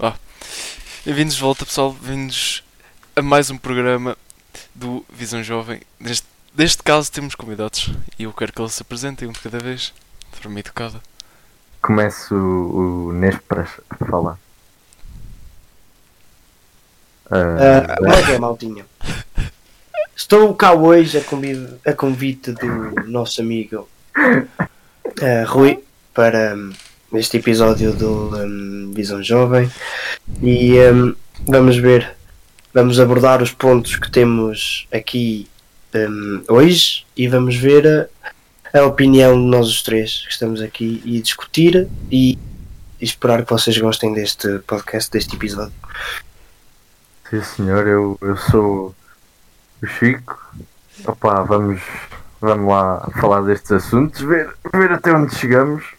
Ó, bem-vindos de volta, pessoal. Bem-vindos a mais um programa do Visão Jovem. Neste, neste caso, temos convidados e eu quero que eles se apresentem um de cada vez, de forma educada. Começo o, o Nésperas a falar. Ah, Ah, Olha, maltinha. Estou cá hoje a convite, a convite do nosso amigo ah, Rui para hum, este episódio do hum, Visão Jovem e hum, vamos ver, vamos abordar os pontos que temos aqui hum, hoje e vamos ver a, a opinião de nós os três que estamos aqui e discutir e, e esperar que vocês gostem deste podcast, deste episódio. sim senhor, eu, eu sou o Chico. Opa, vamos, vamos lá falar destes assuntos, ver, ver até onde chegamos.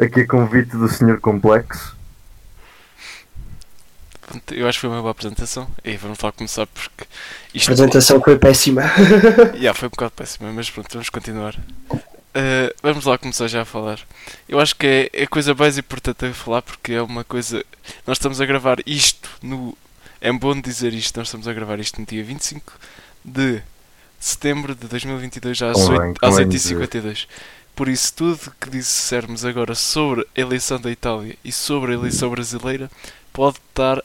Aqui a convite do Senhor Complexo. Eu acho que foi uma boa apresentação e vamos lá começar porque A isto apresentação foi péssima. Yeah, foi um bocado péssima, mas pronto, vamos continuar. Uh, vamos lá começar já a falar. Eu acho que é, é a coisa mais importante a falar porque é uma coisa. Nós estamos a gravar isto no. É bom dizer isto, nós estamos a gravar isto no dia 25 de setembro de 2022 às Convém, 8, às convém 8h52. Por isso, tudo que dissermos agora sobre a eleição da Itália e sobre a eleição brasileira pode estar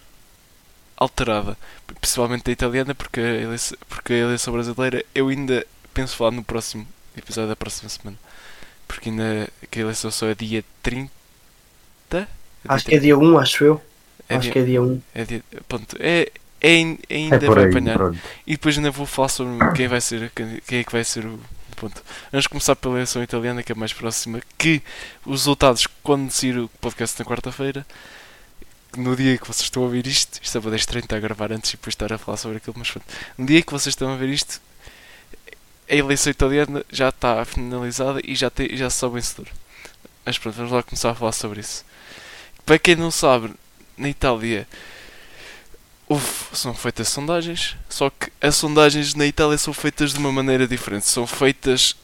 alterada. Principalmente da italiana, porque a eleição, porque a eleição brasileira eu ainda penso falar no próximo episódio da próxima semana. Porque ainda que a eleição só é dia 30. Acho que é dia 1, acho eu. É acho dia- que é dia 1. é dia- pronto, é, é, É ainda por vai aí, apanhar. pronto. E depois ainda vou falar sobre quem vai ser quem quem é que vai ser o ponto. Vamos começar pela eleição italiana que é mais próxima, que os resultados quando sair o podcast na quarta-feira, no dia que vocês estão a ouvir isto, isto é para 10 30 a gravar antes e depois estar a falar sobre aquilo, mas pronto, no dia que vocês estão a ver isto, a eleição italiana já está finalizada e já, tem, já se o vencedor. Mas pronto, vamos lá começar a falar sobre isso. Para quem não sabe, na Itália são feitas sondagens, só que as sondagens na Itália são feitas de uma maneira diferente. São feitas.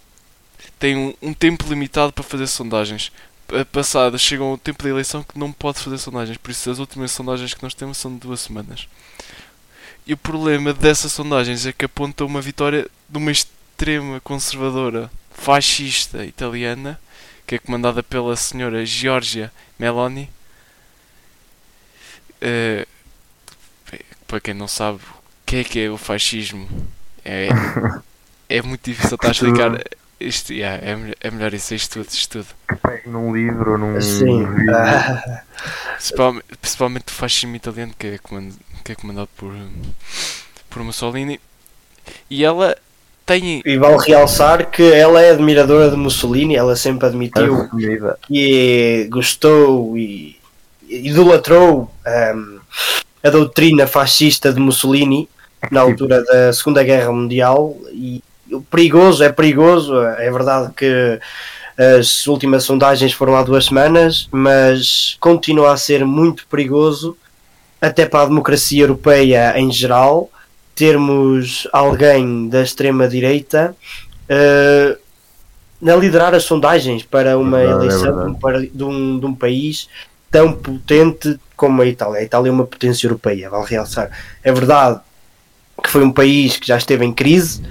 têm um, um tempo limitado para fazer sondagens. A passada chegam ao tempo da eleição que não pode fazer sondagens, por isso as últimas sondagens que nós temos são de duas semanas. E o problema dessas sondagens é que aponta uma vitória de uma extrema conservadora fascista italiana, que é comandada pela senhora Giorgia Meloni. Eh, para quem não sabe o que é que é o fascismo, é, é muito difícil estar a explicar. Isto, yeah, é, melhor- é melhor isso, é isto tudo, isto tudo. Que pegue num livro ou num Sim. ah, Principalmente, principalmente o fascismo italiano que é, comand, que é comandado por, por Mussolini. E ela tem. e vale realçar que ela é admiradora de Mussolini, ela sempre admitiu que gostou e idolatrou hum, a doutrina fascista de Mussolini na altura da Segunda Guerra Mundial e o perigoso, é perigoso, é verdade que as últimas sondagens foram há duas semanas, mas continua a ser muito perigoso até para a democracia europeia em geral termos alguém da extrema direita eh, a liderar as sondagens para uma Verdade, é eleição para- de, um, de um país tão potente como a Itália. A Itália é uma potência europeia, vale realçar. É verdade que foi um país que já esteve em crise,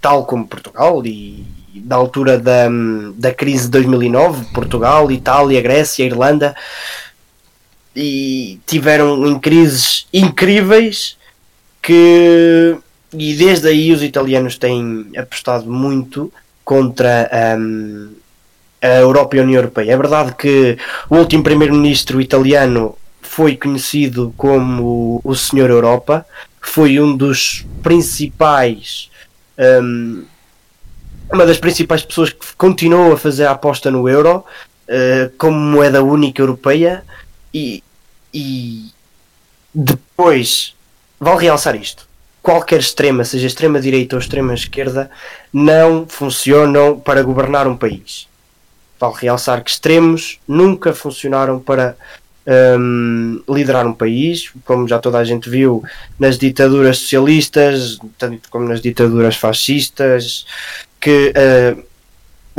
tal como Portugal, e na altura da, da crise de 2009, Portugal, Itália, Grécia, Irlanda, e tiveram em crises incríveis que e desde aí os italianos têm apostado muito contra hum, a Europa e a União Europeia. É verdade que o último primeiro-ministro italiano foi conhecido como o Senhor Europa, foi um dos principais hum, uma das principais pessoas que continuou a fazer a aposta no euro eh, como moeda única europeia e, e depois vale realçar isto qualquer extrema, seja extrema direita ou extrema esquerda não funcionam para governar um país. Vale realçar que extremos nunca funcionaram para hum, liderar um país, como já toda a gente viu nas ditaduras socialistas, tanto como nas ditaduras fascistas, que uh,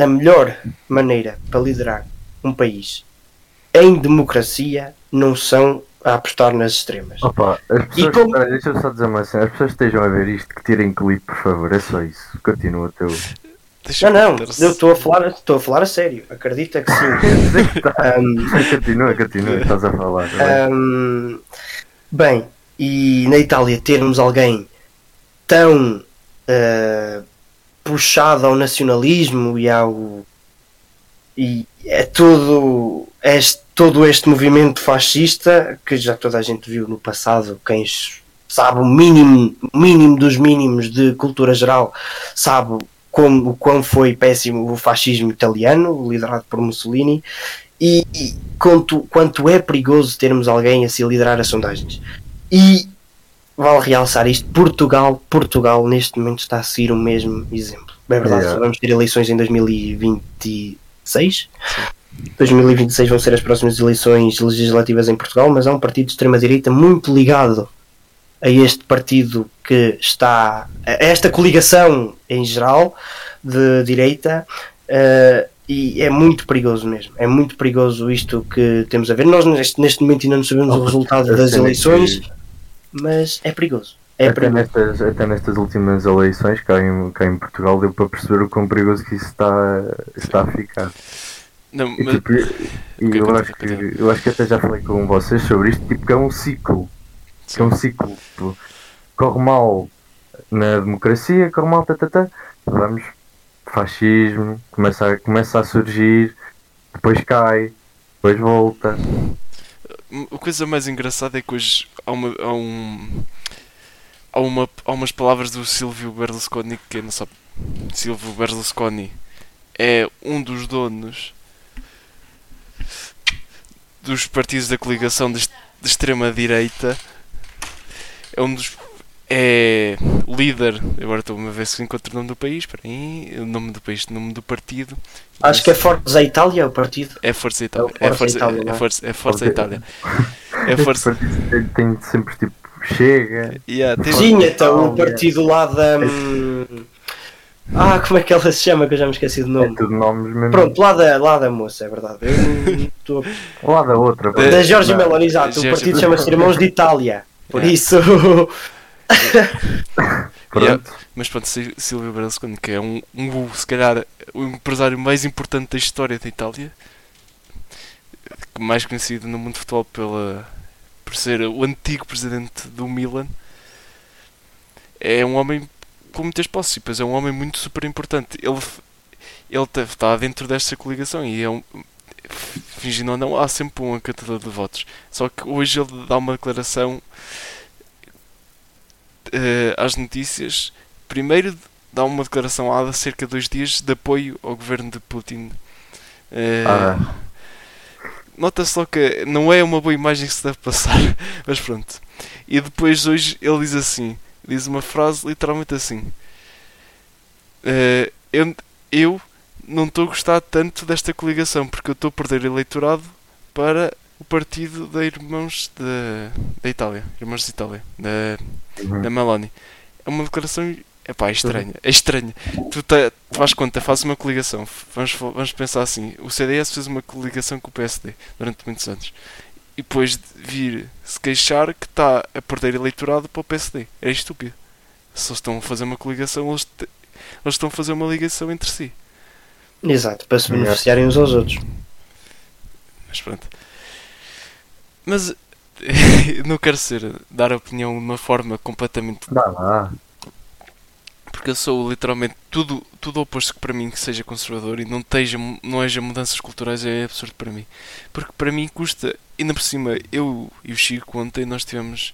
a melhor maneira para liderar um país em democracia não são a apostar nas extremas. Opa, as pessoas, como- deixa eu só dizer uma cena, as pessoas que estejam a ver isto, que tirem clipe, por favor, é só isso. Continua o teu. Deixa Não, não, eu estou a falar, estou a falar a sério, acredita que sim. Ahm, continua, continua, estás a falar. Ahm, bem, e na Itália termos alguém tão ah, puxado ao nacionalismo e ao e é tudo este, todo este movimento fascista que já toda a gente viu no passado, quem sabe o mínimo, mínimo dos mínimos de cultura geral sabe como, o quão foi péssimo o fascismo italiano, liderado por Mussolini, e, e quanto, quanto é perigoso termos alguém assim a liderar as sondagens. E vale realçar isto: Portugal, Portugal neste momento está a seguir o mesmo exemplo. É verdade, Yeah. vamos ter eleições em 2026. 2026 vão ser as próximas eleições legislativas em Portugal, mas há um partido de extrema-direita muito ligado a este partido que está. a esta coligação em geral de direita. eh, e é muito perigoso mesmo. É muito perigoso isto que temos a ver. Nós neste, neste momento ainda não sabemos o resultado das eleições, que- mas é perigoso. É até, perigoso. nestas, até nestas últimas eleições cá em, cá em Portugal deu para perceber o quão perigoso que isso está, está a ficar. Não, E, mas- tipo, e Ok, eu, continua, acho que, eu acho que até já falei com vocês sobre isto, tipo, que é um ciclo. Que é um ciclo. Tipo, corre mal na democracia, corre mal, tá, tá, tá, vamos, fascismo, começa a, começa a surgir, depois cai, depois volta. A coisa mais engraçada é que hoje há, uma, há, um, há, uma, há umas palavras do Silvio Berlusconi que não sabe. Silvio Berlusconi é um dos donos dos partidos da coligação de, de extrema-direita. É um dos. É líder. Agora estou-me a ver se encontro o nome do país. Espera aí. O nome do país, o nome do partido. Acho que é Forza Itália o partido. É Força Itália. É É o Força Força, Itália, é é? Força, é Força Ok. Itália. É partido tem, tem sempre tipo, chega, Yeah, teve- Sim, então o Itália. partido lá da. hum, Ah, como é que ela se chama? Que eu já me esqueci do é nome. tudo nomes mesmo. Pronto, lá da, lá da moça, é verdade. Eu estou Lá da outra. Da- Da Jorge. Meloni, exato. O partido chama-se Irmãos de Itália. Por Yeah. isso. Pronto. Mas pronto, Sil- Silvio Berlusconi, que é um, um, se calhar, o empresário mais importante da história da Itália, mais conhecido no mundo do futebol pela, por ser o antigo presidente do Milan, é um homem com muitas posses, depois é um homem muito super importante. Ele, ele está dentro desta coligação e é um. Fingindo ou não, há sempre um cantador de votos. Só que hoje ele dá uma declaração eh, às notícias. Primeiro, dá uma declaração há cerca de dois dias de apoio ao governo de Putin. Eh, Ah, Nota-se só que não é uma boa imagem que se deve passar, mas pronto. E depois hoje ele diz assim, diz uma frase literalmente assim. eh, eu, eu não estou a gostar tanto desta coligação porque eu estou a perder eleitorado para o partido da Irmãos da, da Itália, Irmãos de Itália, da, uhum. da Meloni. É uma declaração epá, é estranha. É estranha. Tu, te, tu faz conta, fazes uma coligação. Vamos, vamos pensar assim: o CDS fez uma coligação com o PSD durante muitos anos. E depois de vir se queixar que está a perder eleitorado para o PSD. É estúpido. Se eles estão a fazer uma coligação, eles, te- eles estão a fazer uma ligação entre si. Exato, para se beneficiarem uns aos outros. Mas pronto. Mas não quero ser dar opinião de uma forma completamente Dá lá. porque eu sou literalmente tudo, tudo oposto que para mim que seja conservador e não, esteja, não haja mudanças culturais é absurdo para mim. Porque para mim custa, ainda por cima, eu e o Chico ontem nós estivemos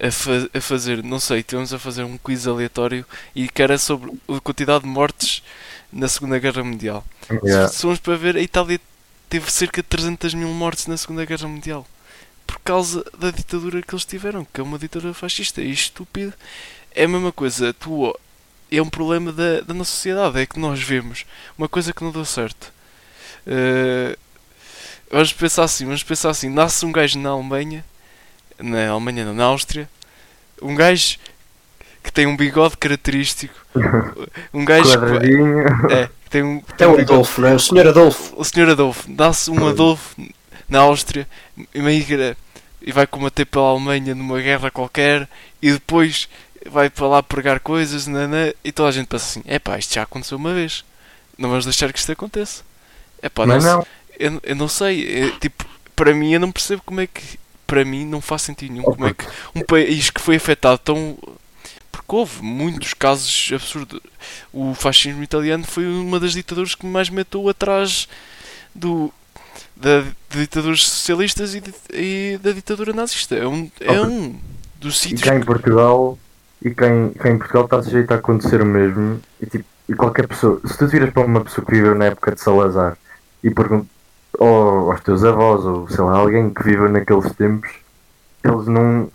a, fa- a fazer, não sei, estivemos a fazer um quiz aleatório e que era sobre a quantidade de mortes na Segunda Guerra Mundial. Yeah. Se formos para ver, a Itália teve cerca de 300 mil mortes na Segunda Guerra Mundial por causa da ditadura que eles tiveram, que é uma ditadura fascista e estúpido. É a mesma coisa, tu, é um problema da, da nossa sociedade, é que nós vemos uma coisa que não deu certo. Eh, vamos pensar assim, vamos pensar assim, nasce um gajo na Alemanha, na Alemanha não, na Áustria, um gajo que tem um bigode característico, um gajo que, é, que tem um, É tem o um bigode Adolfo, não é? O senhor Adolfo. o Sr. Adolfo, dá-se um Adolfo na Áustria, imigra e vai combater pela Alemanha numa guerra qualquer e depois vai para lá pregar coisas nanã, e toda a gente pensa assim: é pá, isto já aconteceu uma vez, não vamos deixar que isto aconteça. É pá, Mas não, não, Eu, eu não sei, é, tipo, para mim eu não percebo como é que. Para mim não faz sentido nenhum. Como é que um país que foi afetado tão. Porque houve muitos casos absurdos. O fascismo italiano foi uma das ditaduras que mais meteu atrás do. Da, de ditaduras socialistas e, e da ditadura nazista. É um, é um dos e sítios. cá em Portugal, e cá em, cá em Portugal está sujeito a acontecer o mesmo. E, tipo, e qualquer pessoa, se tu tiras para uma pessoa que viveu na época de Salazar e perguntas ou aos teus avós, ou sei lá, alguém que viveu naqueles tempos, eles não.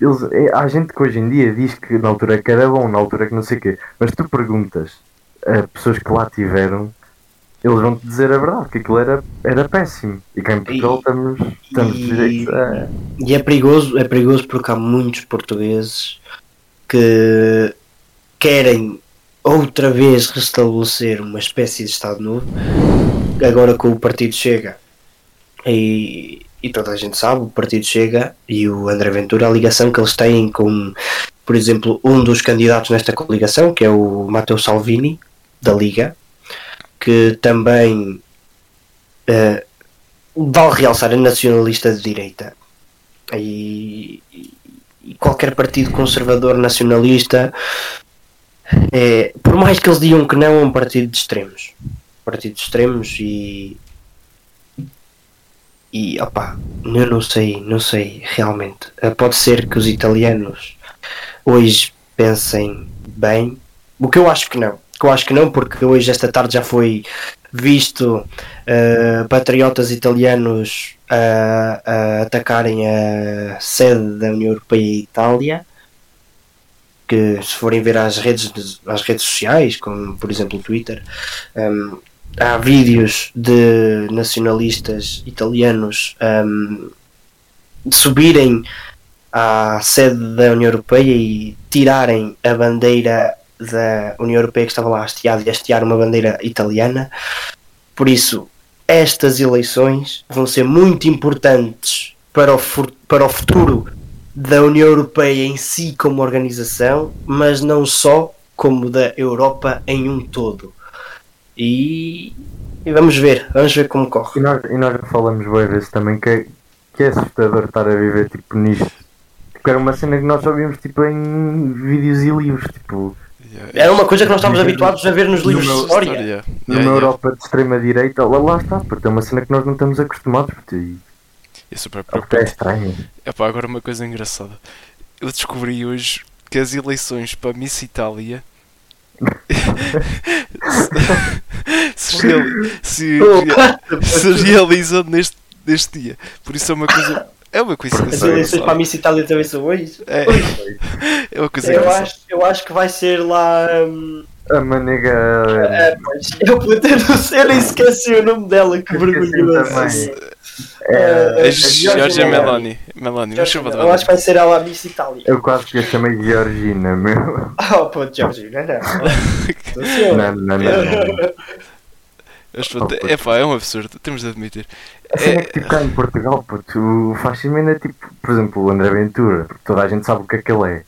Eles, é, há gente que hoje em dia diz que na altura que era bom, na altura que não sei o quê, mas tu perguntas a pessoas que lá tiveram, eles vão te dizer a verdade, que aquilo era, era péssimo. E cá em Portugal estamos, estamos e- a. E é perigoso, é perigoso porque há muitos portugueses que querem outra vez restabelecer uma espécie de Estado Novo, agora com o Partido Chega. E, e toda a gente sabe, o Partido Chega e o André Ventura, a ligação que eles têm com, por exemplo, um dos candidatos nesta coligação, que é o Matteo Salvini, da Liga, que também eh, vale realçar é nacionalista de direita. E- e qualquer partido conservador nacionalista, é, por mais que eles digam que não, é um partido de extremos. Partido de extremos e. E opá, eu não sei, não sei realmente. Eh, Pode ser que os italianos hoje pensem bem. O que eu acho que não. Que eu acho que não, porque hoje, esta tarde, já foi visto eh, patriotas italianos a, a atacarem a sede da União Europeia e Itália que se forem ver às redes, às redes sociais, como por exemplo o Twitter, hum, há vídeos de nacionalistas italianos hum, subirem à sede da União Europeia e tirarem a bandeira da União Europeia que estava lá hasteada e hastear uma bandeira italiana. Por isso, estas eleições vão ser muito importantes para o, para o futuro da União Europeia em si como organização, mas não só como da Europa em um todo. E, e vamos ver, vamos ver como E corre. nós, e nós já falamos boas vezes também que é, que é assustador estar a viver tipo nisto. Porque era uma cena que nós só vimos tipo em vídeos e livros, tipo, Era uma coisa que nós estávamos habituados a ver nos livros de meu- história. Yeah. numa Yeah, yeah. Europa de extrema direita, lá, lá está, porque é uma cena que nós não estamos acostumados, porque e- É super até é preocupante. estranho. Epá, agora uma coisa engraçada. Eu descobri hoje que as eleições para Miss Itália se, reali- se, se realizam neste, neste dia. Por isso é uma coisa. É uma As coincidência. eleições para a. Miss Itália também são hoje. É, é uma coisa Eu acho, eu acho que vai ser lá. hum, A manega. é, pois, eu, eu eu nem esqueci o nome dela, que Esqueci vergonhoso. também. É, A é, Georgia Meloni. Meloni. De Eu acho que vai ser ela a Miss Itália. Eu quase que a chamei Georgina, meu. Oh, pô, Georgina, não. Não. Não, não, não. não. Mas pronto, Oh, epá, é um absurdo, temos de admitir. A cena é que tipo cá em Portugal, puto, o é tipo, por exemplo, o André Ventura, porque toda a gente sabe o que é que ele é.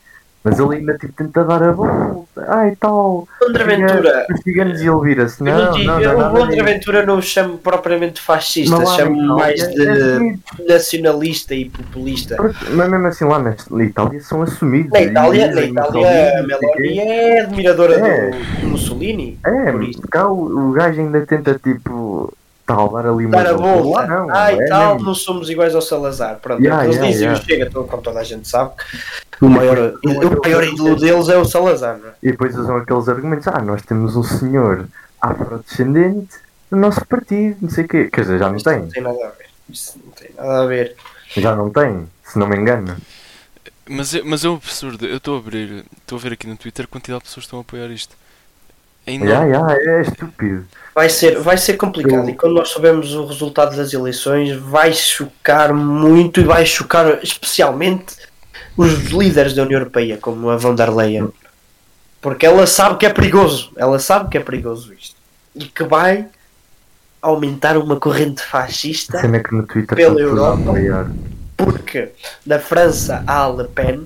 Mas ele ainda tipo tenta dar a volta, ai tal. André Ventura. Os ciganos e ele vira-se. Eu Não, não digo, não, não, o nada André disso. Ventura não o chamo propriamente fascista, chamo Itália mais é de assumido. nacionalista e populista. Mas mesmo assim lá na na Itália são assumidos. Na Itália, E na Itália a não. Meloni é admiradora É. do Mussolini. É, por isso. cá o, o gajo ainda tenta tipo tal, dar ali uma Dar a volta. Lá não, Ai, é tal, mesmo. não somos iguais ao Salazar. Pronto, Yeah, eles yeah, dizem yeah. o Chega, to- como toda a gente sabe. O maior, o maior ídolo deles é o Salazar, não é? E depois usam aqueles argumentos, ah, nós temos um senhor afrodescendente no nosso partido, não sei o quê. Quer dizer, já não Isto tem, não tem nada a ver. Isto não tem nada a ver. já não tem, se não me engano. Mas é, mas é um absurdo, eu estou a abrir, estou a ver aqui no Twitter a quantidade de pessoas que estão a apoiar isto. É. Já, já, é estúpido. Vai ser, vai ser complicado Eu- e quando nós soubermos o resultado das eleições vai chocar muito e vai chocar especialmente os líderes da União Europeia, como a von der Leyen. Porque ela sabe que é perigoso. Ela sabe que é perigoso isto. E que vai aumentar uma corrente A fascista. cena que no Twitter Pela a Europa. Porque na França há Le Pen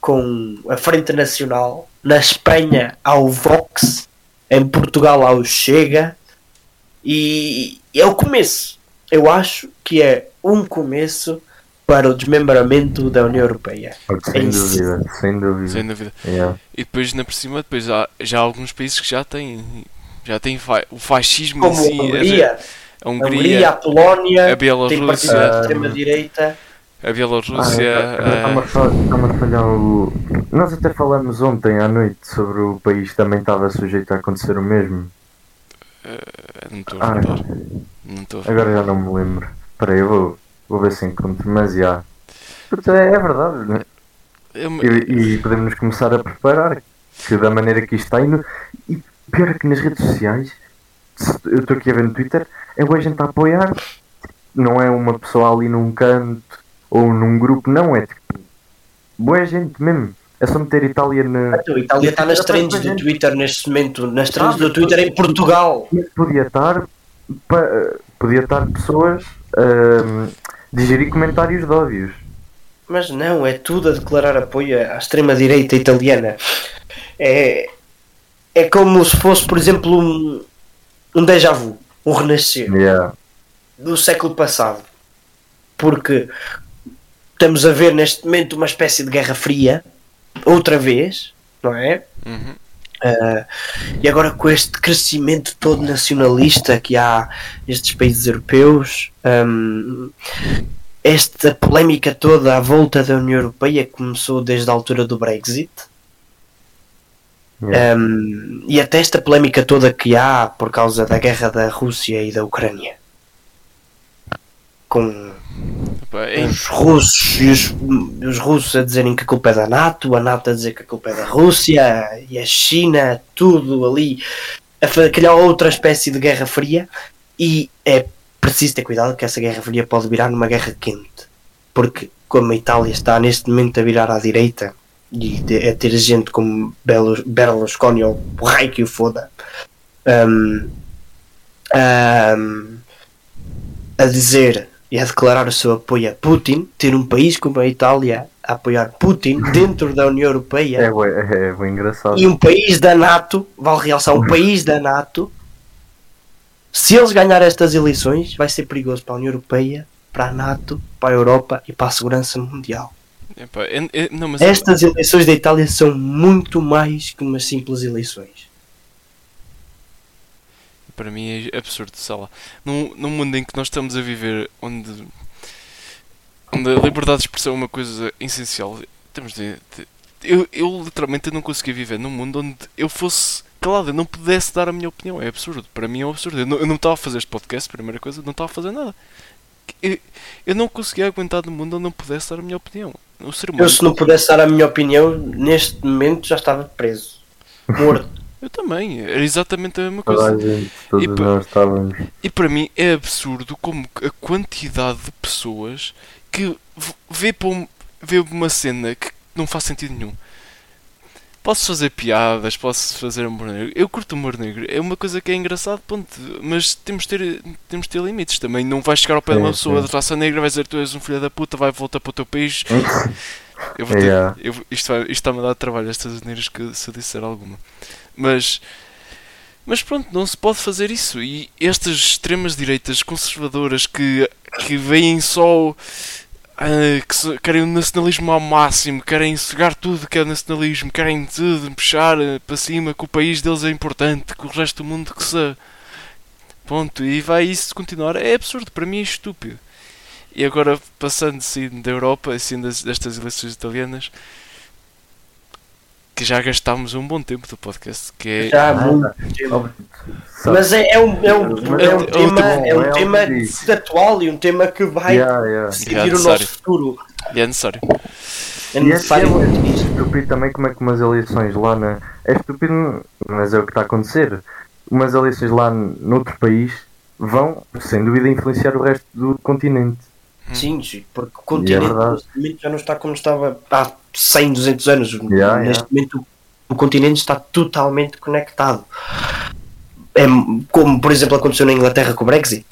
com a Frente Nacional, na Espanha há o Vox, em Portugal há o Chega e é o começo. Eu acho que é um começo para o desmembramento da União Europeia. Sem É dúvida, sem dúvida. Sem dúvida. Yeah. E depois, na por cima, depois há, já há alguns países que já têm, já têm fa- o fascismo em Como si. a Hungria, A a Hungria, Hungria, a Polónia, a tem Bielorrússia, partidos de extrema-direita. A Bielorrússia, Ah, Está-me a falhar o. Nós até falamos ontem à noite sobre o país também estava sujeito a acontecer o mesmo. não estou a Ah, recordar. Não estou agora já não me lembro. Espera aí, eu vou, vou ver se encontro, mas já. Porque é, é verdade, né? Eu E, e podemos começar a preparar que da maneira que isto está indo. E pior é que nas redes sociais, eu estou aqui a ver no Twitter, é boa gente a apoiar. Não é uma pessoa ali num canto ou num grupo, não, é tipo. Boa gente mesmo. É só meter Itália na. Então, a Itália está nas trends do Twitter neste momento, nas trends Ah, do Twitter em Portugal. Podia estar. Podia estar pessoas a digerir comentários de ódios. Mas não, é tudo a declarar apoio à extrema-direita italiana. É, é como se fosse, por exemplo, um, um déjà vu, um renascer Yeah. do século passado. Porque estamos a ver neste momento uma espécie de guerra fria, outra vez, não é? Uhum. Ah, e agora com este crescimento todo nacionalista que há nestes países europeus, hum, esta polémica toda à volta da União Europeia começou desde a altura do Brexit. Yeah. hum, e até esta polémica toda que há por causa da guerra da Rússia e da Ucrânia com os russos e os, os russos a dizerem que a culpa é da NATO, a NATO a dizer que a culpa é da Rússia e a China, tudo ali a criar outra espécie de guerra fria. E é preciso ter cuidado que essa guerra fria pode virar numa guerra quente porque como a Itália está neste momento a virar à direita e a ter gente como Berlusconi ou o raio que o foda hum, hum, a dizer e a declarar o seu apoio a Putin, ter um país como a Itália a apoiar Putin dentro da União Europeia É, é, bem engraçado. e um país da NATO, vale realçar, um país da NATO, se eles ganharem estas eleições, vai ser perigoso para a União Europeia, para a NATO, para a Europa e para a segurança mundial. é- é- não, mas Estas eleições da Itália são muito mais que umas simples eleições. Para mim é absurdo, sei lá. Num, num mundo em que nós estamos a viver, onde, onde a liberdade de expressão é uma coisa essencial, temos de, de- eu, eu literalmente não conseguia viver num mundo onde eu fosse calado, eu não pudesse dar a minha opinião. É absurdo, para mim é um absurdo. Eu não, eu não estava a fazer este podcast, primeira coisa, não estava a fazer nada. Eu, eu não conseguia aguentar num mundo onde não pudesse dar a minha opinião. O ser humano. Eu, se não pudesse dar a minha opinião, neste momento já estava preso, morto. Eu também, era exatamente a mesma coisa. gente, E nós estávamos. E para mim é absurdo como a quantidade de pessoas que vê, para um- vê uma cena que não faz sentido nenhum. Posso fazer piadas, posso fazer humor negro. Eu curto humor negro, é uma coisa que é engraçado, ponto. Mas temos de ter, temos de ter limites também. Não vais chegar ao pé de uma Sim, pessoa sim. de raça negra, vais dizer tu és um filho da puta, vai voltar para o teu país. Eu vou ter, Yeah. eu, isto está-me a dar trabalho, estas asneiras que se disser alguma. Mas, mas pronto, não se pode fazer isso. E estas extremas direitas conservadoras que, que veem só. ah, que se- querem o nacionalismo ao máximo, querem cegar tudo que é nacionalismo, querem tudo puxar eh, para cima que o país deles é importante, que o resto do mundo que se. Ponto. E vai isso continuar. É absurdo, para mim é estúpido. E agora, passando assim da Europa, assim das, destas eleições italianas, que já gastámos um bom tempo do podcast, que é. Já muito tempo. Mas é, é um, é um, Mas é é um o- tema, é é um tema atual e um tema que vai Yeah, yeah. decidir É o nosso futuro. E é necessário. É E é, necessário. é estúpido também como é que umas eleições lá na. É estúpido, mas é o que está a acontecer. Umas eleições lá noutro país vão, sem dúvida, influenciar o resto do continente. Sim, sim, porque o continente neste momento já não está como estava há 100, 200 anos. Yeah, neste momento o- continente está totalmente conectado. É como, por exemplo, aconteceu na Inglaterra com o Brexit.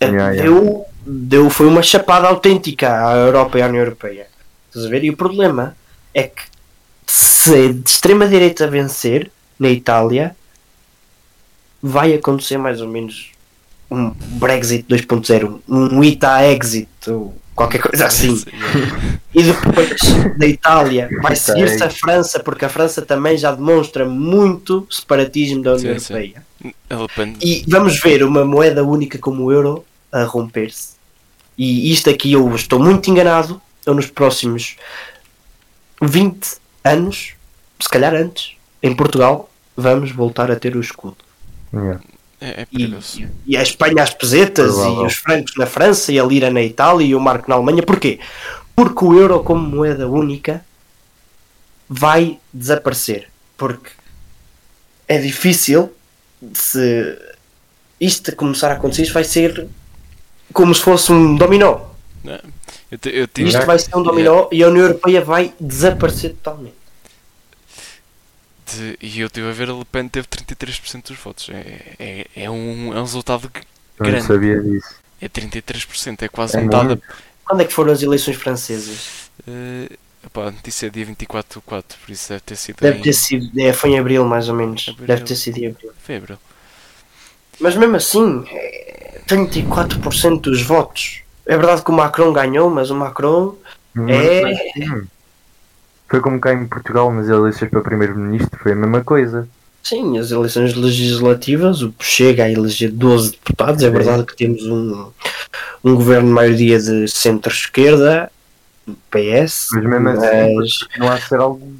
É, Yeah, yeah. Deu deu, foi uma chapada autêntica à Europa e à União Europeia. Estás a ver? E o problema é que se de extrema-direita vencer na Itália, vai acontecer mais ou menos um Brexit 2.0, um ITA exit ou qualquer coisa assim. E depois da Itália vai seguir-se a França, porque a França também já demonstra muito separatismo da União Sim, sim. Europeia. Depende. E vamos ver uma moeda única como o euro a romper-se. E isto aqui eu estou muito enganado. Eu nos próximos 20 anos, se calhar antes, em Portugal, vamos voltar a ter o escudo. Yeah. É, é E, e a Espanha as pesetas, Provável. e os francos na França, e a lira na Itália, e o marco na Alemanha. Porquê? Porque o euro como moeda única vai desaparecer. Porque é difícil se isto começar a acontecer, isto vai ser como se fosse um dominó. Eu, te- eu tive, Isto vai ser um dominó e a União Europeia vai desaparecer totalmente. De- e eu estive a ver, a Le Pen teve 33% dos votos. É, é, é, um, é um resultado que Eu não Grande. sabia disso. é 33%, é quase É metade. muito. Quando é que foram as eleições francesas? Uh, epá, a notícia é dia 24 do 4, por isso deve ter sido Deve em ter sido, é, foi em abril mais ou menos. Abril. Deve ter sido em abril. fevereiro. Mas mesmo assim, é 34% dos votos. É verdade que o Macron ganhou, mas o Macron É. Foi como cá em Portugal nas eleições para primeiro-ministro, foi a mesma coisa. Sim, as eleições legislativas, o chega a eleger 12 deputados. É verdade que temos um, um governo de maioria de centro-esquerda, PS, Mas mesmo assim, mas- continua a ser algo.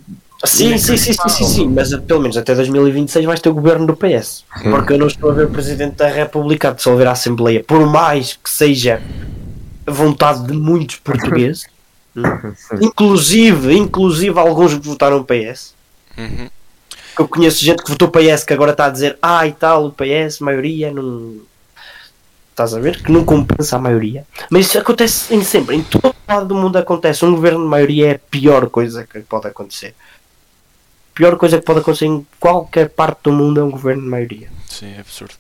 Sim, sim, sim, sim, sim, mas pelo menos até 2026 vais ter o governo do PS. Porque eu não estou a ver o Presidente da República a dissolver a Assembleia, por mais que seja a vontade de muitos portugueses. Inclusive, inclusive alguns que votaram PS. Uhum. que eu conheço gente que votou PS que agora está a dizer ah e tal, o PS, maioria não estás a ver? Que não compensa a maioria. Mas isso acontece em sempre, em todo lado do mundo acontece. Um governo de maioria é a pior coisa que pode acontecer. A pior coisa que pode acontecer em qualquer parte do mundo é um governo de maioria. Sim, é absurdo.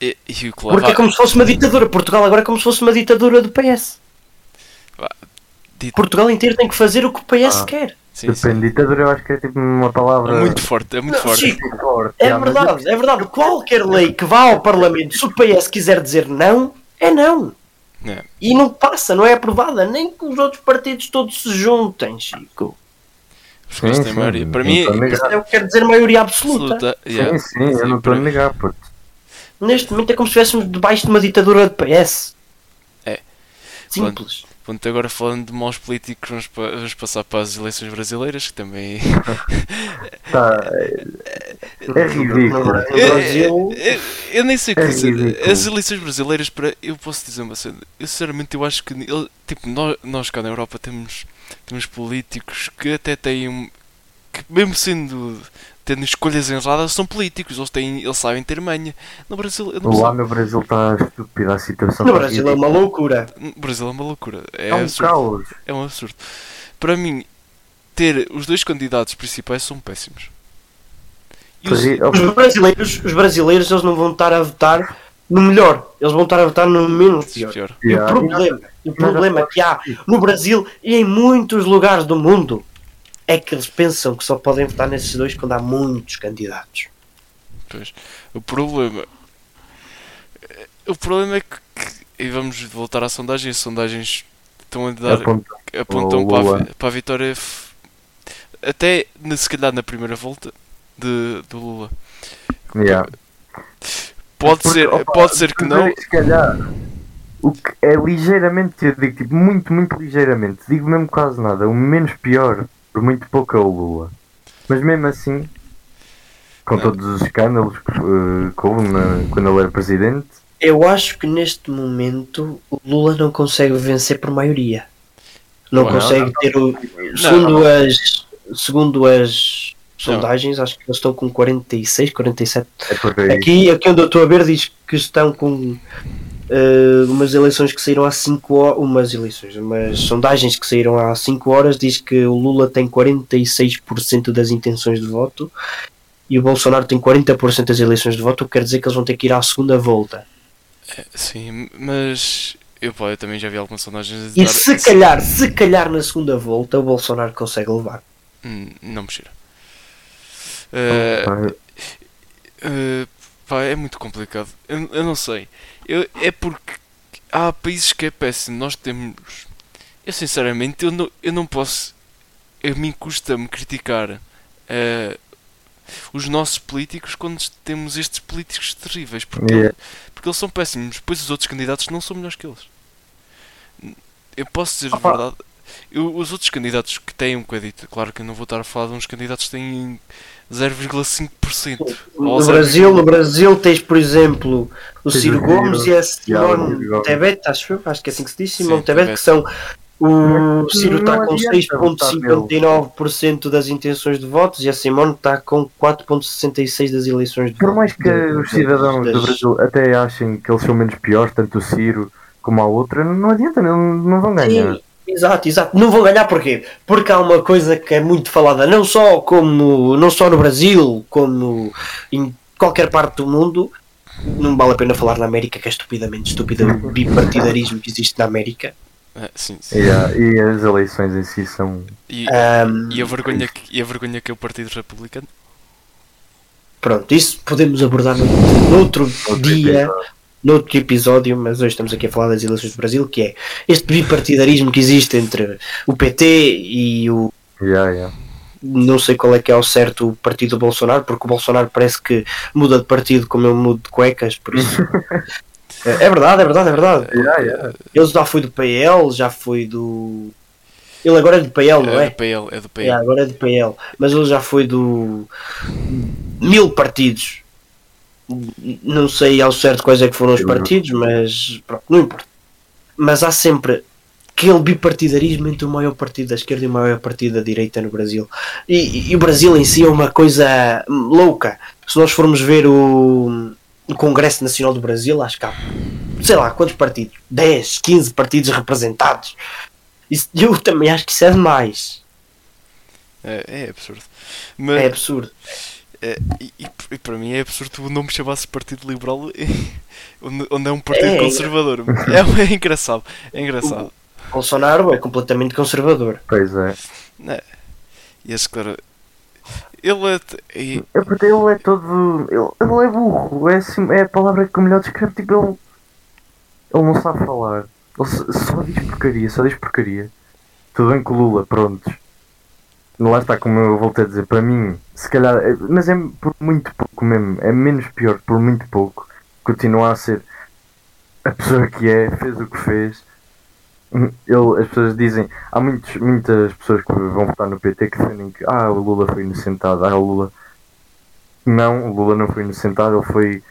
E, e o que lá Porque é como se fosse uma ditadura. Portugal agora é como se fosse uma ditadura do PS. Dit- Portugal inteiro tem que fazer o que o PS Ah. quer. Sim, sim. Depende, ditadura eu acho que é tipo uma palavra. É muito forte, é muito Não, forte. Chico, forte. É verdade, é verdade. Qualquer lei que vá ao Parlamento, se o PS quiser dizer não, é não. É. E não passa, não é aprovada, nem que os outros partidos todos se juntem, Chico. Os gajos têm sim, maioria. Para mim. Isso é o que quer dizer maioria absoluta. absoluta. Sim, yeah. sim, eu não estou a negar, puto. Neste momento é como se estivéssemos debaixo de uma ditadura de PS. É. Simples. Pronto, agora falando de maus políticos, vamos, pa- vamos passar para as eleições brasileiras, que também. Tá, é, é ridículo. No Brasil, Eu, eu- eu nem sei o que É dizer. ridículo. As eleições brasileiras, para, eu posso dizer uma cena. Eu sinceramente eu acho que tipo, nós, nós cá na Europa temos, temos políticos que até têm um. que mesmo sendo. Tendo escolhas erradas, são políticos, eles, têm, eles sabem ter manha. No Brasil, eu não Lá no Brasil está estúpida a situação. no Brasil é uma loucura. No Brasil é uma loucura. É, É um absurdo. caos. É um absurdo. Para mim, ter os dois candidatos principais são péssimos. Os- Terri- Os brasileiros, os brasileiros eles não vão estar a votar no melhor, eles vão estar a votar no menos pior. pior. E o Yeah. problema, o problema que há no Brasil e em muitos lugares do mundo é que eles pensam que só podem votar nesses dois quando há muitos candidatos. Pois. O problema. O problema é que. e vamos voltar à sondagem. As sondagens estão a dar. Aponta. apontam o para a, para a vitória. f- Até na- se calhar na primeira volta de, do Lula. Yeah. Pode Porque, ser, opa, pode ser que não. Se calhar, o que é ligeiramente, eu digo tipo, muito, muito ligeiramente, digo mesmo quase nada, o menos pior, por muito pouco é o Lula. Mas mesmo assim, com Não. todos os escândalos que, eh, que houve na- quando ele era presidente, Eu acho que neste momento o Lula não consegue vencer por maioria. Não Não, consegue ter o. Segundo as, segundo as sondagens, acho que eles estão com 46, 47 é aí. Aqui, aqui onde eu estou a ver diz que estão com eh, umas eleições que saíram há 5 horas, umas eleições, umas sondagens que saíram há 5 horas diz que o Lula tem 46% das intenções de voto e o Bolsonaro tem 40% das eleições de voto, o que quer dizer que eles vão ter que ir à segunda volta. Sim, mas Eu, pá, eu também já vi algumas sondagens a E dar- se calhar, se calhar na segunda volta o Bolsonaro consegue levar. Hum, não me cheira. Pá, eh, pá, é muito complicado. Eu, eu não sei. Eu- é porque há países que é péssimo. Nós temos. Eu sinceramente eu não, eu não posso. A mim custa-me criticar eh, os nossos políticos quando temos estes políticos terríveis. Porque, Yeah. porque eles são péssimos. Pois os outros candidatos não são melhores que eles. Eu posso dizer a verdade. Eu- os outros candidatos que têm um bocadito, claro que eu não vou estar a falar de uns candidatos que têm 0,5%. ou No 0,1%. Brasil, no Brasil tens, por exemplo, o Tens Ciro o Gomes e a Simone Tebet, acho acho que é assim que se diz, Simone Sim, Tebet, Tebet. que são o Ciro está com adianta votar 6.59% das intenções de votos e a Simone está com 4.66% das eleições de Por mais que De- os cidadãos das- do Brasil até achem que eles são menos piores, tanto o Ciro como a outra, não adianta, não, não vão ganhar. Sim, exato, exato. Não vão ganhar porquê? Porque há uma coisa que é muito falada, não só, como, não só no Brasil, como em qualquer parte do mundo. Não vale a pena falar na América, que é estupidamente estúpido o bipartidarismo que existe na América. Ah, sim, sim. E, ah, e as eleições em si são. E, Ahm, e a vergonha que, e a vergonha que é o Partido Republicano? Pronto, isso podemos abordar no- noutro dia, noutro episódio, mas hoje estamos aqui a falar das eleições do Brasil, que é este bipartidarismo que existe entre o PT e o Yeah, yeah. não sei qual é que é ao certo o partido do Bolsonaro, porque o Bolsonaro parece que muda de partido como eu mudo de cuecas, por isso. é é verdade, é verdade, é verdade. Yeah, yeah. Ele já foi do PL, já foi do. Ele agora é do PL, não é é? do PL, é do PL. É, agora é do PL, mas ele já foi do. Mil partidos. Não sei ao certo quais é que foram os partidos, mas pronto, não importa. Mas há sempre aquele bipartidarismo entre o maior partido da esquerda e o maior partido da direita no Brasil. E, e o Brasil em si é uma coisa louca. Se nós formos ver o, o Congresso Nacional do Brasil, acho que há, sei lá, quantos partidos? 10, 15 partidos representados. Isso- eu também acho que isso é demais. É, é absurdo. Mas, É absurdo. É, e, e- e para mim é absurdo o nome chamasse Partido Liberal onde, onde é um partido É, conservador. É, é engraçado. É engraçado. Bolsonaro é completamente conservador. Pois é. E esse claro. Ele é. e- É porque ele é todo. Ele, ele é burro, é, assim, é a palavra que melhor descreve. Tipo, ele. Ele não sabe falar. Ele só- diz porcaria, só diz porcaria. Tudo bem com o Lula, prontos. Lá está, como eu voltei a dizer, para mim, se calhar, é- mas é por muito pouco mesmo, é menos pior por muito pouco. Continua a ser a pessoa que é, fez o que fez. Ele, as pessoas dizem, há muitos, muitas pessoas que vão votar no PT que defendem que ah, o Lula foi inocentado, ah, o Lula. Não, o Lula não foi inocentado, ele foi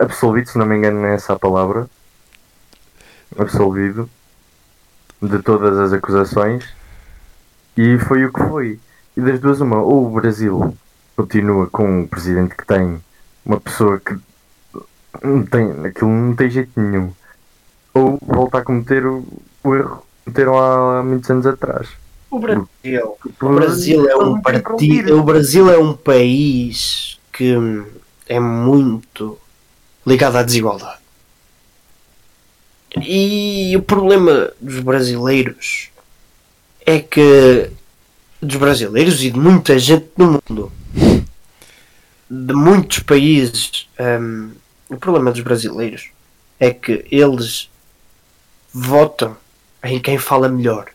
absolvido, se não me engano, não é essa a palavra. Absolvido de todas as acusações e foi o que foi. E das duas, uma, ou o Brasil continua com um presidente que tem uma pessoa que não tem, aquilo não tem jeito nenhum, ou volta a cometer o, o erro que cometeram há, há muitos anos atrás. O Brasil, o Brasil é um partido. O Brasil é um país que é muito ligado à desigualdade. E o problema dos brasileiros é que dos brasileiros e de muita gente no mundo, de muitos países, hum, o problema dos brasileiros é que eles votam em quem fala melhor,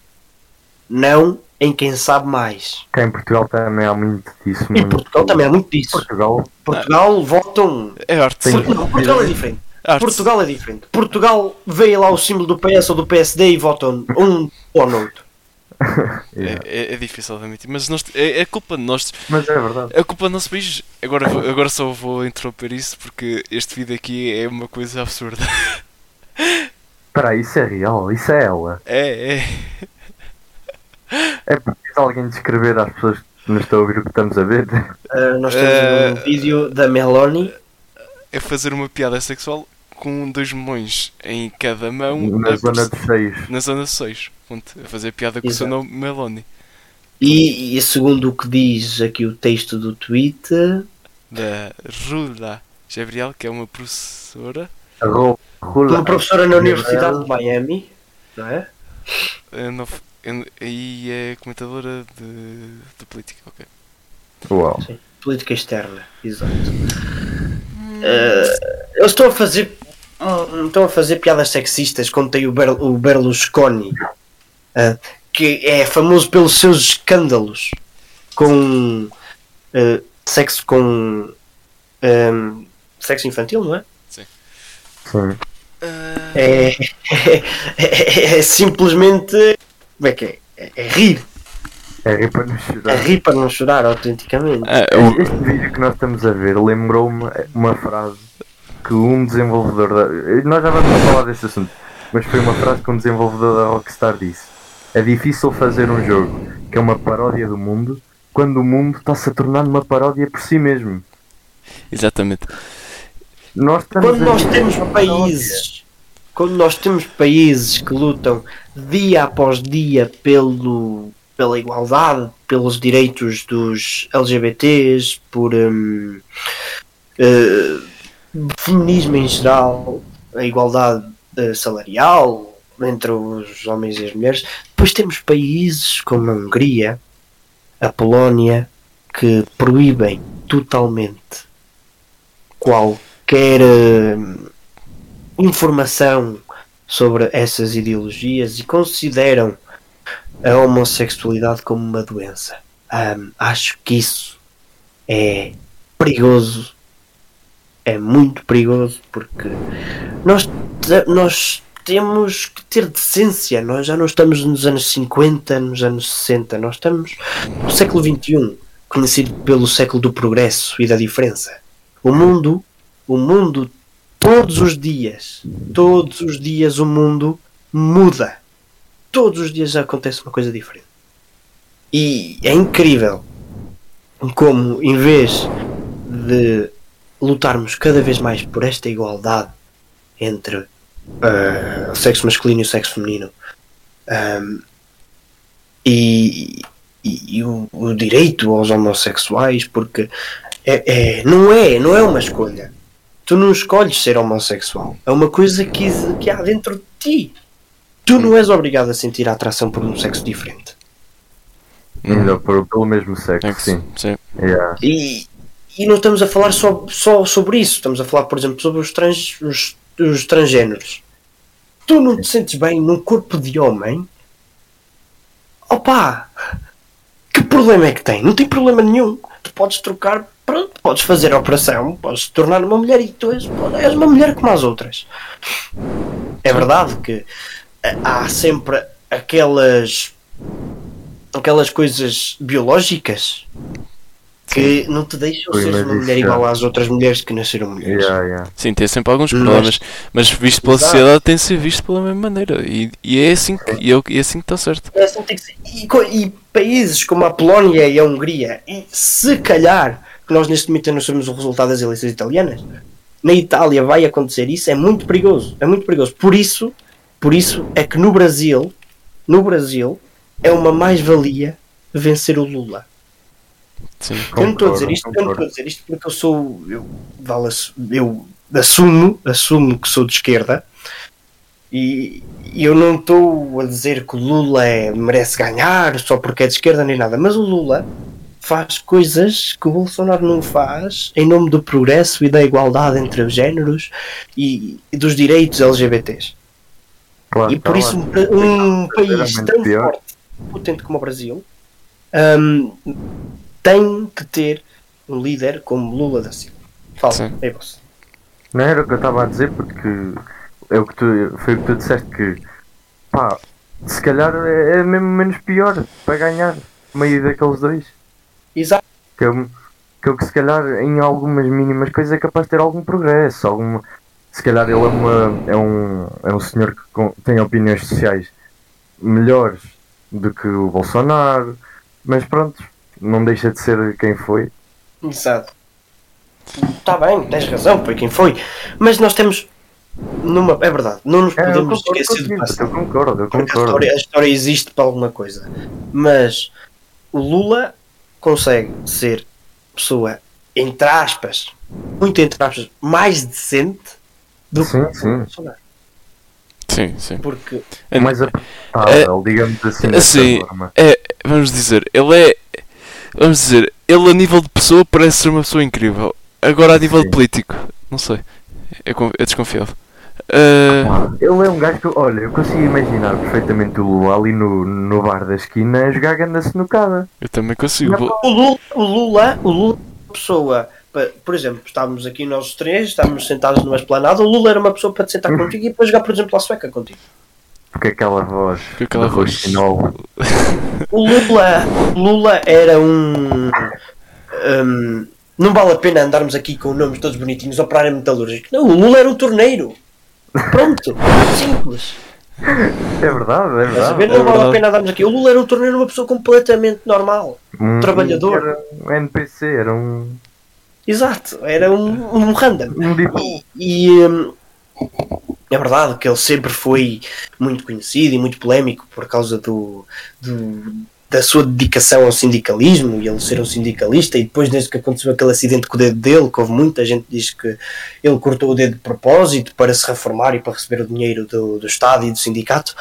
não em quem sabe mais. Cá em Portugal também há muito disso. Em muito. Portugal também há muito disso. Portugal Portugal votam. É arte. Não, Portugal é diferente. Arte. Portugal é diferente. Portugal vê lá o símbolo do PS ou do PSD e votam um ou no outro. yeah. É, é, é difícil de admitir, mas nós, é, é culpa de nós. Mas é verdade. É culpa do nosso país. Agora, agora só vou interromper isso porque este vídeo aqui é uma coisa absurda. Espera isso é real, isso é ela. É, é. É preciso alguém descrever às pessoas que nos estão a ouvir o que estamos a ver. Ah, nós temos Eh, um vídeo da Meloni. É fazer uma piada sexual com dois melões em cada mão Na a- zona dos seios. na zona 6. Ponto. A fazer piada com o seu Exato. nome Meloni. E, e segundo o que diz aqui o texto do tweet, Da Rula Gabriel, que é uma professora. Rula. Uma professora na Universidade de Miami, não é? Eu não eu aí é comentadora de, de política, ok. Uau. Política externa, exato. Eh, eles estão a fazer. Hum, Estão a fazer piadas sexistas quando tem o, Ber, o Berlusconi, eh, que é famoso pelos seus escândalos com eh, sexo com ehm, sexo infantil, não é? Sim. Ah, É, é, é simplesmente como é que é? É, é rir, É rir para não é chorar. rir para não chorar autenticamente. o- Este vídeo que nós estamos a ver lembrou-me uma frase que um desenvolvedor da... Nós já vamos falar deste assunto, mas foi uma frase que um desenvolvedor da Rockstar disse. É difícil fazer um jogo que é uma paródia do mundo quando o mundo está-se a tornar uma paródia por si mesmo. exatamente. Nós Quando nós temos países, quando nós temos países que lutam dia após dia pelo, pela igualdade, pelos direitos dos LGBTs, por hum, eh, feminismo em geral, a igualdade eh, salarial entre os homens e as mulheres, depois temos países como a Hungria, a Polónia, que proíbem totalmente qualquer hum, informação sobre essas ideologias e consideram a homossexualidade como uma doença. Hum, acho que isso é perigoso, é muito perigoso porque nós, nós temos que ter decência. Nós já não estamos nos anos 50, nos anos 60, nós estamos no século XXI, conhecido pelo século do progresso e da diferença. O mundo, o mundo, todos os dias, todos os dias o mundo muda. Todos os dias acontece uma coisa diferente. E é incrível como, em vez de lutarmos cada vez mais por esta igualdade entre ah, o sexo masculino e o sexo feminino ahm, e, e- e o, o direito aos homossexuais, porque é, é- não, é, não é uma escolha. Tu não escolhes ser homossexual. É uma coisa que, que há dentro de ti. Tu não és obrigado a sentir a atração por um sexo diferente. Por- pelo mesmo sexo, É que sim. sim. Yeah. E, e não estamos a falar só, só sobre isso. Estamos a falar, por exemplo, sobre os, trans, os, os transgêneros. Tu não te sentes bem num corpo de homem? Opa! Que problema é que tem? Não tem problema nenhum. Tu podes trocar, pronto, podes fazer a operação, podes te tornar uma mulher e tu és, és uma mulher como as outras. É verdade que eh, há sempre aquelas aquelas coisas biológicas que não te deixam ser mas uma mulher igual às outras mulheres que nasceram mulheres. Yeah, yeah. Sim, tem sempre alguns Mas- problemas, mas visto pela Exato. sociedade tem de ser visto pela mesma maneira. E, e é assim que, e é, e é assim que está certo. É assim que tem que ser. E, e países como a Polónia e a Hungria, e se calhar, que nós neste momento não sabemos o resultado das eleições italianas, na Itália vai acontecer isso, é muito perigoso. É muito perigoso. Por isso, por isso é que no Brasil, no Brasil, é uma mais-valia vencer o Lula. Sim. eu não estou a dizer Concordo, isto, eu não estou a dizer isto porque eu sou, eu, vale, eu assumo, assumo que sou de esquerda e eu não estou a dizer que o Lula é- merece ganhar só porque é de esquerda nem nada, mas o Lula faz coisas que o Bolsonaro não faz em nome do progresso e da igualdade entre os géneros e, e dos direitos LGBTs. Claro, E por isso um, um país tão pior. forte, potente como o Brasil, hum, tem que ter um líder como Lula da Silva. Fala, é você. Não era o que eu estava a dizer porque é o que tu, foi o que tu disseste que pá, se calhar é, é mesmo menos pior para ganhar meio daqueles dois. Exato. Que o- que o que se calhar em algumas mínimas coisas é capaz de ter algum progresso. Alguma, se calhar ele é, uma, é, um, é um senhor que com- tem opiniões sociais melhores do que o Bolsonaro, mas pronto, não deixa de ser quem foi. Exato. Está bem, tens razão, foi quem foi. Mas nós temos. Numa, é verdade, não nos É, eu podemos concordo esquecer do passado. eu concordo, eu Porque a concordo. história, a história existe para alguma coisa. Mas o Lula consegue ser pessoa, entre aspas, muito entre aspas, mais decente do Sim, que sim. Bolsonaro. Sim, sim. Porque É- mais apertável, digamos assim, assim, é, vamos dizer, ele é. Vamos dizer, ele a nível de pessoa parece ser uma pessoa incrível. Agora a nível de Sim. político, não sei. É, é desconfiado. Ah, Ele é um gajo que, olha, eu consigo imaginar perfeitamente o Lula ali no, no bar da esquina a jogar ganda sinucada. eu também consigo. O Lula, o Lula, o Lula é uma pessoa, por exemplo, estávamos aqui nós três, estávamos sentados numa esplanada, o Lula era uma pessoa para te sentar contigo e depois jogar, por exemplo, a sueca contigo. Porque aquela voz. Com aquela voz. O Lula, Lula era um, um, Não vale a pena andarmos aqui com nomes todos bonitinhos ou para a área metalúrgica. Não, o Lula era um torneiro. Pronto, simples. É verdade, é a verdade. ver? Não vale a verdade. pena andarmos aqui. O Lula era um torneiro, uma pessoa completamente normal. Um- trabalhador. Era um NPC, era um. Exato, era um, um random. um E, e, é verdade que ele sempre foi muito conhecido e muito polémico por causa do, do- da sua dedicação ao sindicalismo e ele ser um sindicalista. E depois, desde que aconteceu aquele acidente com o dedo dele, que houve muita gente que diz que ele cortou o dedo de propósito para se reformar e para receber o dinheiro do, do Estado e do sindicato.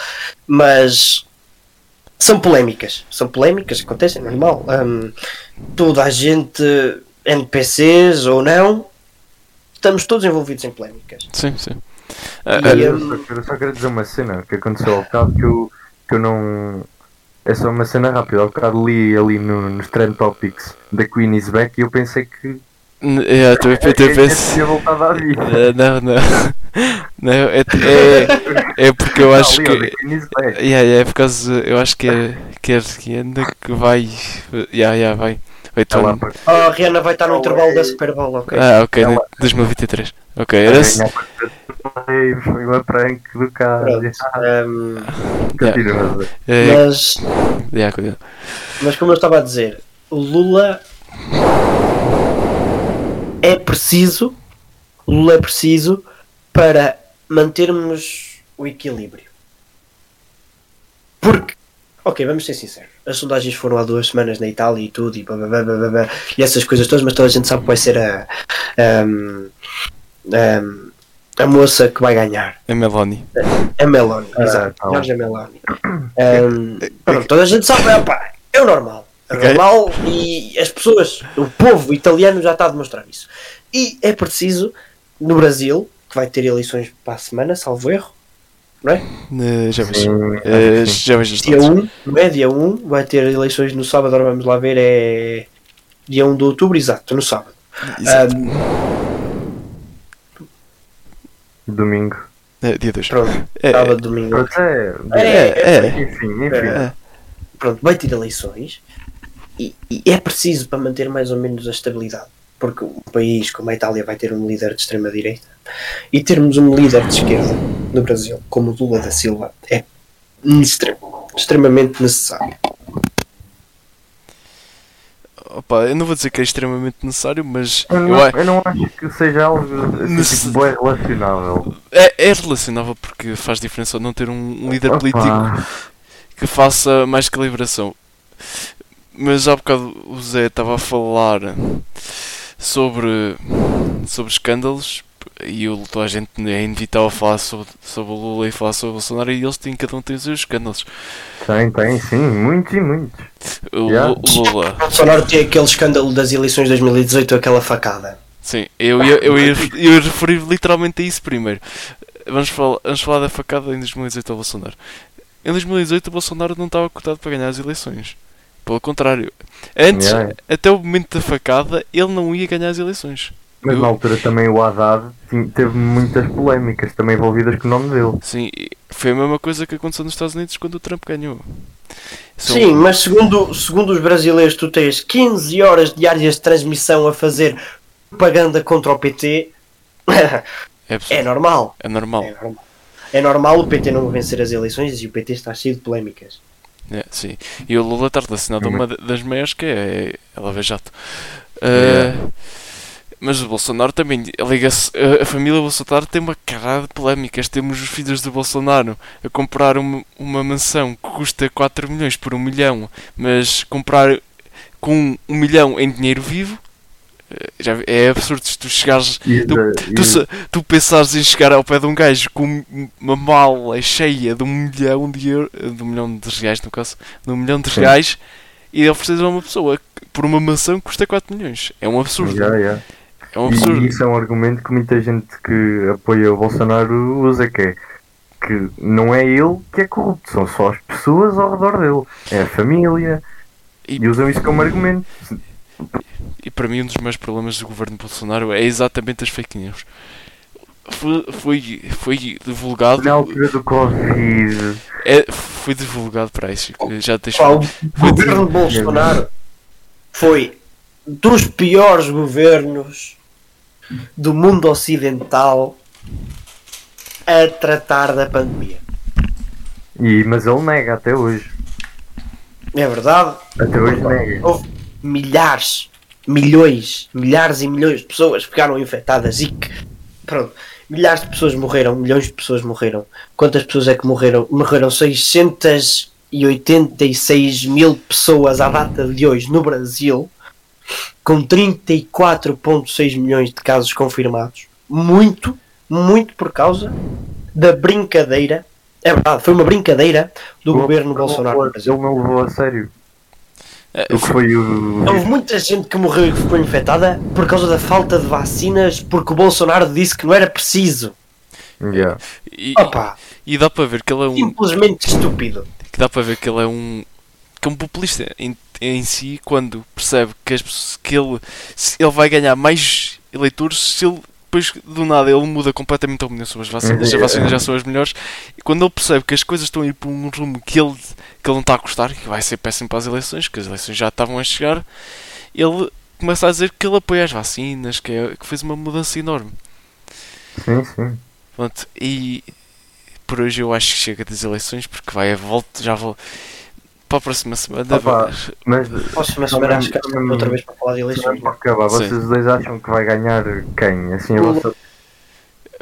Mas são polémicas, são polémicas, acontecem, é normal. Hum, toda a gente, NPCs ou não, estamos todos envolvidos em polémicas. Sim, sim. Ah, E, ah, Eu só, quero, só quero dizer uma cena que aconteceu ao bocado que eu, que eu não. É só uma cena rápida. Ao bocado li ali no, nos Trend Topics da Queen is Back e eu pensei que. é, eu que eu à vida. Ah, não, não. Não, é, é, é porque eu acho que. Yeah, é por causa. Eu acho que é. Que é que anda que vai. Yeah, yeah, vai. Ela apareceu Oh, a Rihanna vai estar no intervalo da Super Bowl, ok? Ah, ok, Ela- 2023. Ok, era. Foi uma prank do cara. Hum, Continua. É, mas, yeah, mas como eu estava a dizer, o Lula é preciso, Lula é preciso para mantermos o equilíbrio. Porque, ok, vamos ser sinceros, as sondagens foram há duas semanas na Itália e tudo, e, blá, blá, blá, blá, e essas coisas todas, mas toda a gente sabe que vai ser a, a, a, a moça que vai ganhar. É Meloni. A Meloni, Ah, exato. tá. Jorge Meloni. Um, pronto, toda a gente sabe, opá, é o normal. É Ok. normal e as pessoas, o povo italiano já está a demonstrar isso. E é preciso, no Brasil, que vai ter eleições para a semana, salvo erro, não é? Eh, já vejo. Eh, sim. já vejo Dia dados. 1, não é? Dia 1, vai ter eleições no sábado, agora vamos lá ver, é dia 1 de outubro, exato, no sábado. Exato. Um, Domingo. Eh, dia 2. pronto, É, sábado, domingo. Pronto, é. É, é. Enfim, enfim. é. pronto, vai ter eleições e, e é preciso para manter mais ou menos a estabilidade. Porque um país como a Itália vai ter um líder de extrema-direita e termos um líder de esquerda no Brasil, como o Lula da Silva, é extre- extremamente necessário. Opa, eu não vou dizer que é extremamente necessário, mas Eu eu não, a- eu não acho que seja algo assim, Nesse- tipo, bem relacionável. é, é relacionável porque faz diferença não ter um líder Opa. político que faça mais calibração. Mas há bocado o Zé estava a falar sobre, sobre escândalos e o, toda a gente é inevitável falar sobre, sobre o Lula e falar sobre o Bolsonaro e eles têm, cada um tem os seus escândalos. Tem, tem, sim, muitos e muitos. O, Yeah. Lu- o Lula, Bolsonaro tem aquele escândalo das eleições de 2018, aquela facada. sim, eu ia, eu ia, eu ia referir literalmente a isso primeiro. Vamos falar, vamos falar da facada em 2018 ao Bolsonaro. Em 2018 o Bolsonaro não estava cotado para ganhar as eleições. Pelo contrário, antes, Yeah. até o momento da facada, ele não ia ganhar as eleições. Mas Eu- na altura também o Haddad tinha- teve muitas polémicas também envolvidas com o nome dele. Sim, foi a mesma coisa que aconteceu nos Estados Unidos quando o Trump ganhou. São- Sim, mas segundo, segundo os brasileiros, tu tens 15 horas diárias de transmissão a fazer propaganda contra o PT. é, é normal. é normal. É normal. É normal o PT não vencer as eleições e o PT está cheio de polémicas. É, sim. E o Lula está relacionado a uma da- das maiores que é a Lava Jato. Ah, Yeah. Mas o Bolsonaro também. A, a família Bolsonaro tem uma carrada de polémicas. Temos os filhos do Bolsonaro a comprar uma, uma mansão que custa 4 milhões por 1 milhão, mas comprar com 1 milhão em dinheiro vivo. Já, vi- é absurdo se tu chegares. E, Tu, e- tu, se- tu pensares em chegar ao pé de um gajo com uma mala cheia de um milhão de euros, de um milhão de reais no caso, de um milhão de Sim. reais e ofereces a uma pessoa por uma maçã que custa 4 milhões. É um absurdo. Yeah, yeah. É um E absurdo. isso é um argumento que muita gente que apoia o Bolsonaro usa, que é que não é ele que é corrupto, são só as pessoas ao redor dele. É a família. E- E usam isso como argumento. E para mim um dos meus problemas do governo Bolsonaro é exatamente as fake news. Foi, foi, foi divulgado. Na altura do Covid. É, foi divulgado para isso. Já Pá, o Foi governo de Bolsonaro foi dos piores governos do mundo ocidental a tratar da pandemia. E, mas ele nega até hoje. É verdade, Até hoje nega. houve milhares, milhões, milhares e milhões de pessoas ficaram infectadas e que, pronto, milhares de pessoas morreram, milhões de pessoas morreram. Quantas pessoas é que morreram? Morreram 686 mil pessoas à data de hoje no Brasil, com 34,6 milhões de casos confirmados. Muito, muito por causa da brincadeira. É verdade, foi uma brincadeira do governo Bolsonaro levou- Ele não levou a sério. Foi o. Houve muita gente que morreu e que ficou infectada por causa da falta de vacinas, porque o Bolsonaro disse que não era preciso. Yeah. e, Opa, e dá para ver que ele é um. simplesmente estúpido. que dá para ver que ele é um que é um populista em, em si quando percebe que, as, que ele, se ele vai ganhar mais eleitores se ele depois do nada ele muda completamente a opinião sobre as vacinas, as vacinas já são as melhores e quando ele percebe que as coisas estão a ir por um rumo que ele, que ele não está a gostar, que vai ser péssimo para as eleições, que as eleições já estavam a chegar, ele começa a dizer que ele apoia as vacinas, que, é- que fez uma mudança enorme. Sim, sim. Pronto, e por hoje eu acho que chega das eleições porque vai a volta, já vou para a próxima semana. Opa, vai- Mas Próxima semana acho que outra vez para falar de eleições. para acabar, Sim. vocês dois acham que vai ganhar quem? Assim, a vossa...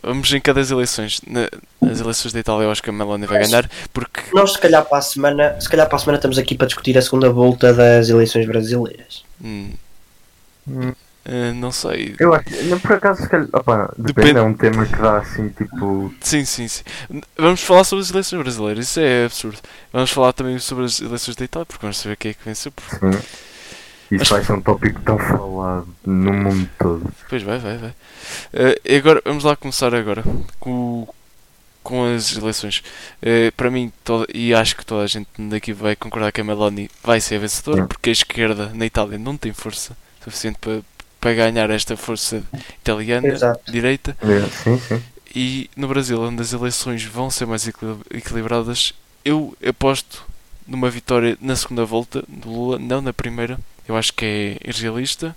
Vamos em cada das eleições. Na- nas eleições da Itália eu acho que a Meloni vai ganhar porque Nós se calhar para a semana, se calhar para a semana estamos aqui para discutir a segunda volta das eleições brasileiras. hum, Hum, eh, não sei. Eu acho, por acaso, se calhar, opa, depende, Depende. é um tema que dá assim, tipo, Sim, sim, sim. Vamos falar sobre as eleições brasileiras, isso é absurdo. Vamos falar também sobre as eleições da Itália porque vamos saber quem é que venceu. porque- sim. Isso vai ser um tópico tão falado no mundo todo. Pois vai, vai, vai. E agora, vamos lá começar agora com, com as eleições. Eh, para mim, toda, e acho que toda a gente daqui vai concordar que a Meloni vai ser a vencedora, Sim. porque a esquerda na Itália não tem força suficiente para, para ganhar esta força italiana, Exato. direita. É, Sim, sim. E no Brasil, onde as eleições vão ser mais equili- equilibradas, eu aposto numa vitória na segunda volta do Lula, não na primeira. Eu acho que é irrealista.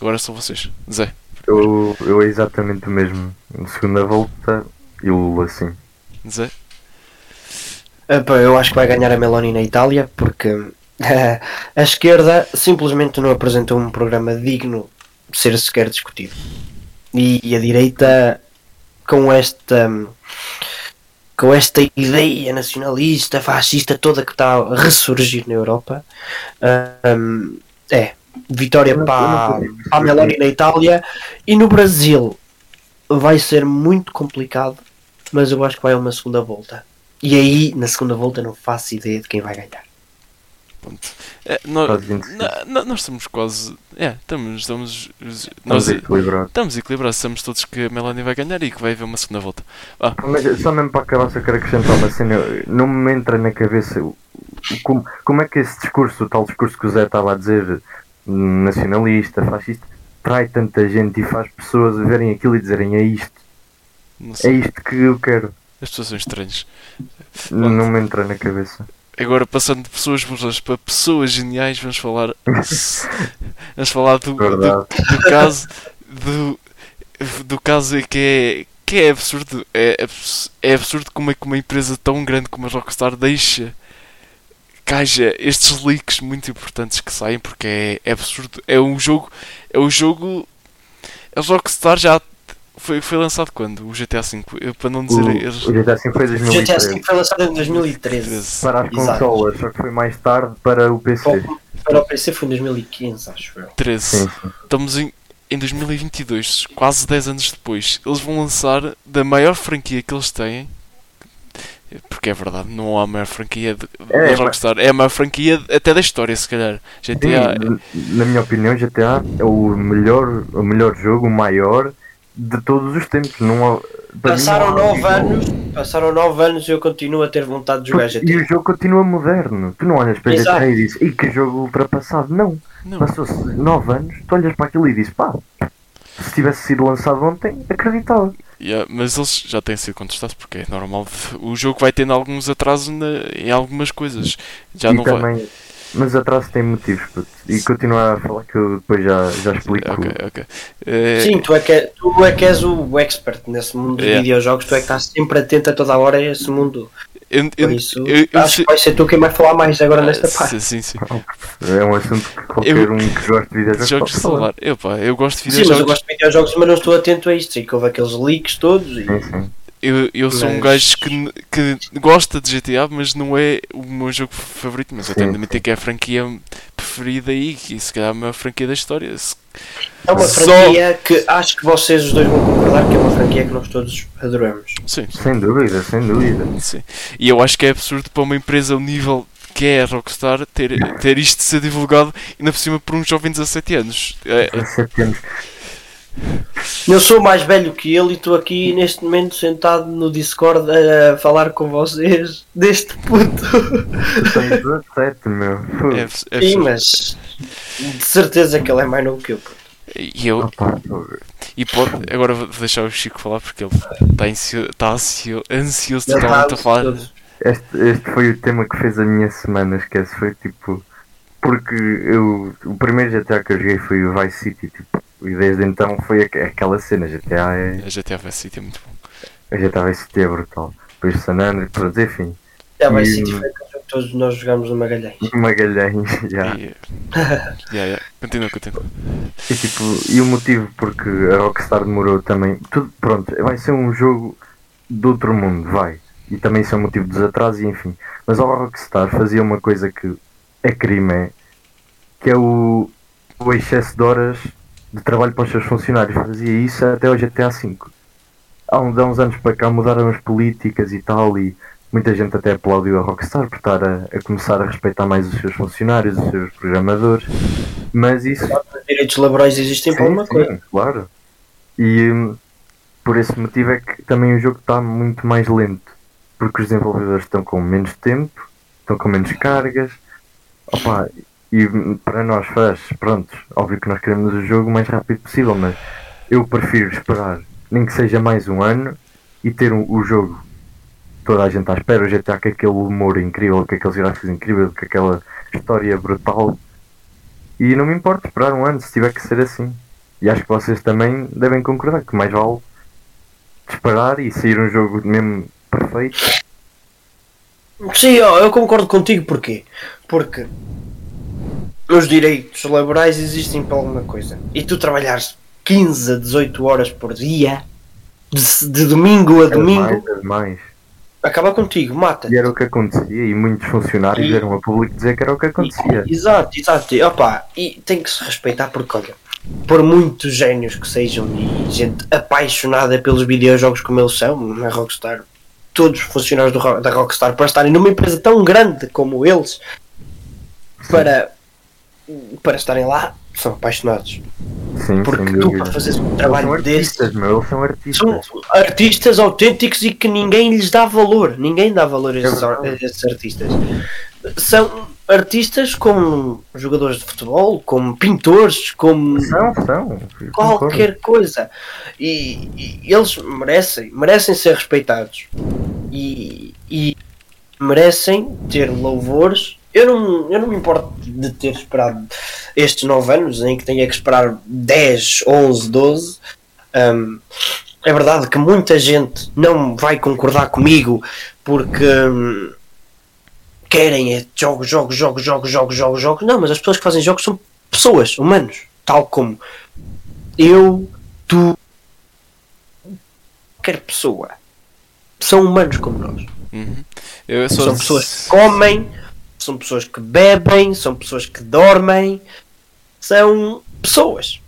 Agora são vocês. Zé. Eu, eu é exatamente o mesmo. Na segunda volta e o Lula, sim. Zé. Eu acho que vai ganhar a Meloni na Itália porque a esquerda simplesmente não apresentou um programa digno de ser sequer discutido. E a direita com esta com esta ideia nacionalista, fascista toda que está a ressurgir na Europa, hum, é vitória para, para a Meloni na Itália e no Brasil vai ser muito complicado, mas eu acho que vai a uma segunda volta. E aí, na segunda volta, não faço ideia de quem vai ganhar. Ponto. É, nós, Quase 25. na- nós estamos quase. É, estamos. estamos Vamos nós equilibrar. estamos equilibrados. Estamos todos que a Meloni vai ganhar e que vai haver uma segunda volta. Mas só mesmo para acabar, só quero acrescentar uma cena. Não me entra na cabeça como, como é que esse discurso, o tal discurso que o Zé estava a dizer, nacionalista, fascista, trai tanta gente e faz pessoas verem aquilo e dizerem é isto, é isto que eu quero. As pessoas são estranhas. Não me entra na cabeça. Agora, passando de pessoas burras para pessoas geniais, vamos falar. vamos falar do, do, do caso. Do, do caso que é, que é absurdo. É, é absurdo como é que uma empresa tão grande como a Rockstar deixa haja estes leaks muito importantes que saem porque é, é absurdo. É um jogo. É um jogo. A Rockstar já foi, foi lançado quando? O GTA V. Eu, para não dizer. O, eles- o GTA V foi em O GTA 2013 V foi lançado em 2013. para as consolas, só que foi mais tarde para o PC. Para o- para o PC foi em 2015, acho eu. 13. Sim, sim. Estamos em, em 2022, quase 10 anos depois. Eles vão lançar da maior franquia que eles têm. Porque é verdade, não há maior franquia de, É, mas- Rockstar. É a maior franquia até da história, se calhar. GTA. Sim, na minha opinião, GTA é o melhor, o melhor jogo, o maior de todos os tempos. Não mim Passaram não há 9 igual. anos, passaram 9 anos e eu continuo a ter vontade de jogar GTA. E o jogo continua moderno. Tu não olhas para Exato. GTA e dizes, e que jogo ultrapassado. Não. Não, Passou-se 9 anos, tu olhas para aquilo e dizes, pá, se tivesse sido lançado ontem, acreditava. yeah, mas eles já têm sido contestados porque é normal. O jogo vai tendo alguns atrasos na- em algumas coisas. Já e não vai. Mas atrás tem motivos, puto. E continuar a falar que eu depois já, já explico. Ok, ok. Eh, Sim, tu é, que, é- tu é que és o expert nesse mundo Yeah. videojogos, tu é que estás sempre atento a toda a hora a esse mundo. eu- isso, eu- eu acho que vai ser tu quem vai falar mais agora nesta Ah, parte. Sim, sim, sim. É um assunto que qualquer Eu- um que gosta de videojogos pode de falar. Eu, pá, eu gosto de Sim, mas eu videojogos. gosto de videojogos, mas não estou atento a isto. Sei que houve aqueles leaks todos e Sim, sim. Eu, eu sou um gajo que, que gosta de GTA, mas não é o meu jogo favorito. Mas eu tenho de admitir que é a franquia preferida aí, que se calhar é a maior franquia da história. Se- é uma Só- franquia que acho que vocês os dois vão concordar que é uma franquia que nós todos adoramos. Sim, Sem dúvida, sem dúvida. sim. E eu acho que é absurdo para uma empresa o nível que é a Rockstar ter, ter isto de ser divulgado ainda por cima por um jovem de 17 anos. É, Há 7 anos. Eu sou mais velho que ele e estou aqui neste momento sentado no Discord a falar com vocês deste puto. Tu tens 17, meu. é, é Sim, mas de certeza que ele é mais novo que eu. puto. E eu, Opa, e pode, agora vou deixar o Chico falar porque ele está ansio, tá ansio, ansioso totalmente está a falar. Este, este foi o tema que fez a minha semana, esquece. Foi tipo. Porque eu, o primeiro GTA que eu joguei foi o Vice City, tipo, e desde então foi aqu- aquela cena. GTA é. A GTA Vice City é muito bom. A GTA Vice City é brutal. Depois San Andreas, pronto, enfim. Já vai E- ser diferente do jogo que todos nós jogamos no Magalhães. Magalhães, já. Yeah, yeah. Continua, continua. E, tipo, e o motivo porque a Rockstar demorou também. Tudo, pronto, vai ser um jogo de outro mundo, vai. E também isso é um motivo dos atrasos, e enfim. Mas a Rockstar fazia uma coisa que é crime, é, que é o, o excesso de horas de trabalho para os seus funcionários. Fazia isso até ao GTA V. Há uns, há uns anos para cá mudaram as políticas e tal, e muita gente até aplaudiu a Rockstar por estar a, a começar a respeitar mais os seus funcionários, os seus programadores. Mas isso Os direitos laborais existem para alguma coisa. claro. E hum, por esse motivo é que também o jogo está muito mais lento. Porque os desenvolvedores estão com menos tempo, estão com menos cargas. Opa, e para nós fãs, pronto, óbvio que nós queremos o jogo o mais rápido possível, mas eu prefiro esperar, nem que seja mais um ano, e ter um- o jogo toda a gente à espera, o GTA com aquele humor incrível, com aqueles gráficos incríveis, com aquela história brutal. E não me importa esperar um ano se tiver que ser assim. E acho que vocês também devem concordar que mais vale esperar e sair um jogo mesmo perfeito. Sim, ó, eu concordo contigo, porquê? Porque os direitos laborais existem para alguma coisa. E tu trabalhares 15 a 18 horas por dia, de, de domingo a É domingo, demais, é demais. acaba contigo, mata. E era o que acontecia e muitos funcionários E- vieram a público dizer que era o que acontecia. Exato, exato. E, opa, e tem que se respeitar porque, olha, por muitos génios que sejam e gente apaixonada pelos videojogos como eles são, na Rockstar, todos os funcionários do da Rockstar, para estarem numa empresa tão grande como eles, para, para estarem lá, são apaixonados. Sim, Porque tu, para fazeres um Eles são trabalho desse, artistas, meu, são artistas. são artistas autênticos e que ninguém lhes dá valor. Ninguém dá valor a esses, É verdade. a esses artistas. São artistas como jogadores de futebol, como pintores, como São, são. qualquer coisa. E, e eles merecem, merecem ser respeitados. E, e merecem ter louvores. Eu não, eu não me importo de ter esperado estes 9 anos, em que tenha que esperar 10, 11, 12. Hum, é verdade que muita gente não vai concordar comigo porque hum, querem é jogos, jogos, jogos, jogos, jogos, jogos, jogos. Não, mas as pessoas que fazem jogos são pessoas, humanos, tal como eu, tu, qualquer pessoa. São humanos como nós. Uhum. São pessoas que comem, são pessoas que bebem, são pessoas que dormem, são pessoas.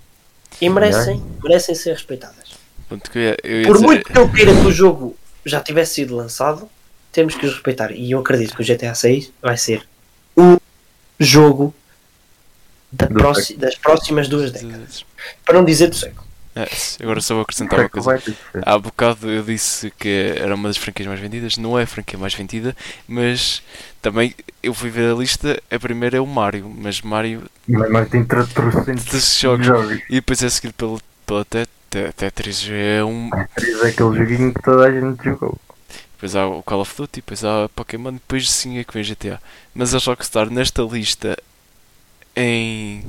E merecem, merecem ser respeitadas. Eu ia, eu ia Por dizer- muito que eu queira que o jogo já tivesse sido lançado, temos que os respeitar. E eu acredito que o GTA 6 vai ser o jogo da Do próxi- das próximas duas décadas. Para não dizer do século. É, agora só vou acrescentar uma coisa. Há bocado eu disse que era uma das franquias mais vendidas, não é a franquia mais vendida, mas também eu fui ver a lista, a primeira é o Mario, mas Mario Mas mas tem 300 desses jogos jogos. e depois é seguido pelo, pela Tet- Tet- Tetris, é um. Três é aquele joguinho que toda a gente jogou. Depois há o Call of Duty, depois há Pokémon, depois sim é que vem GTA. Mas a Rockstar nesta lista em.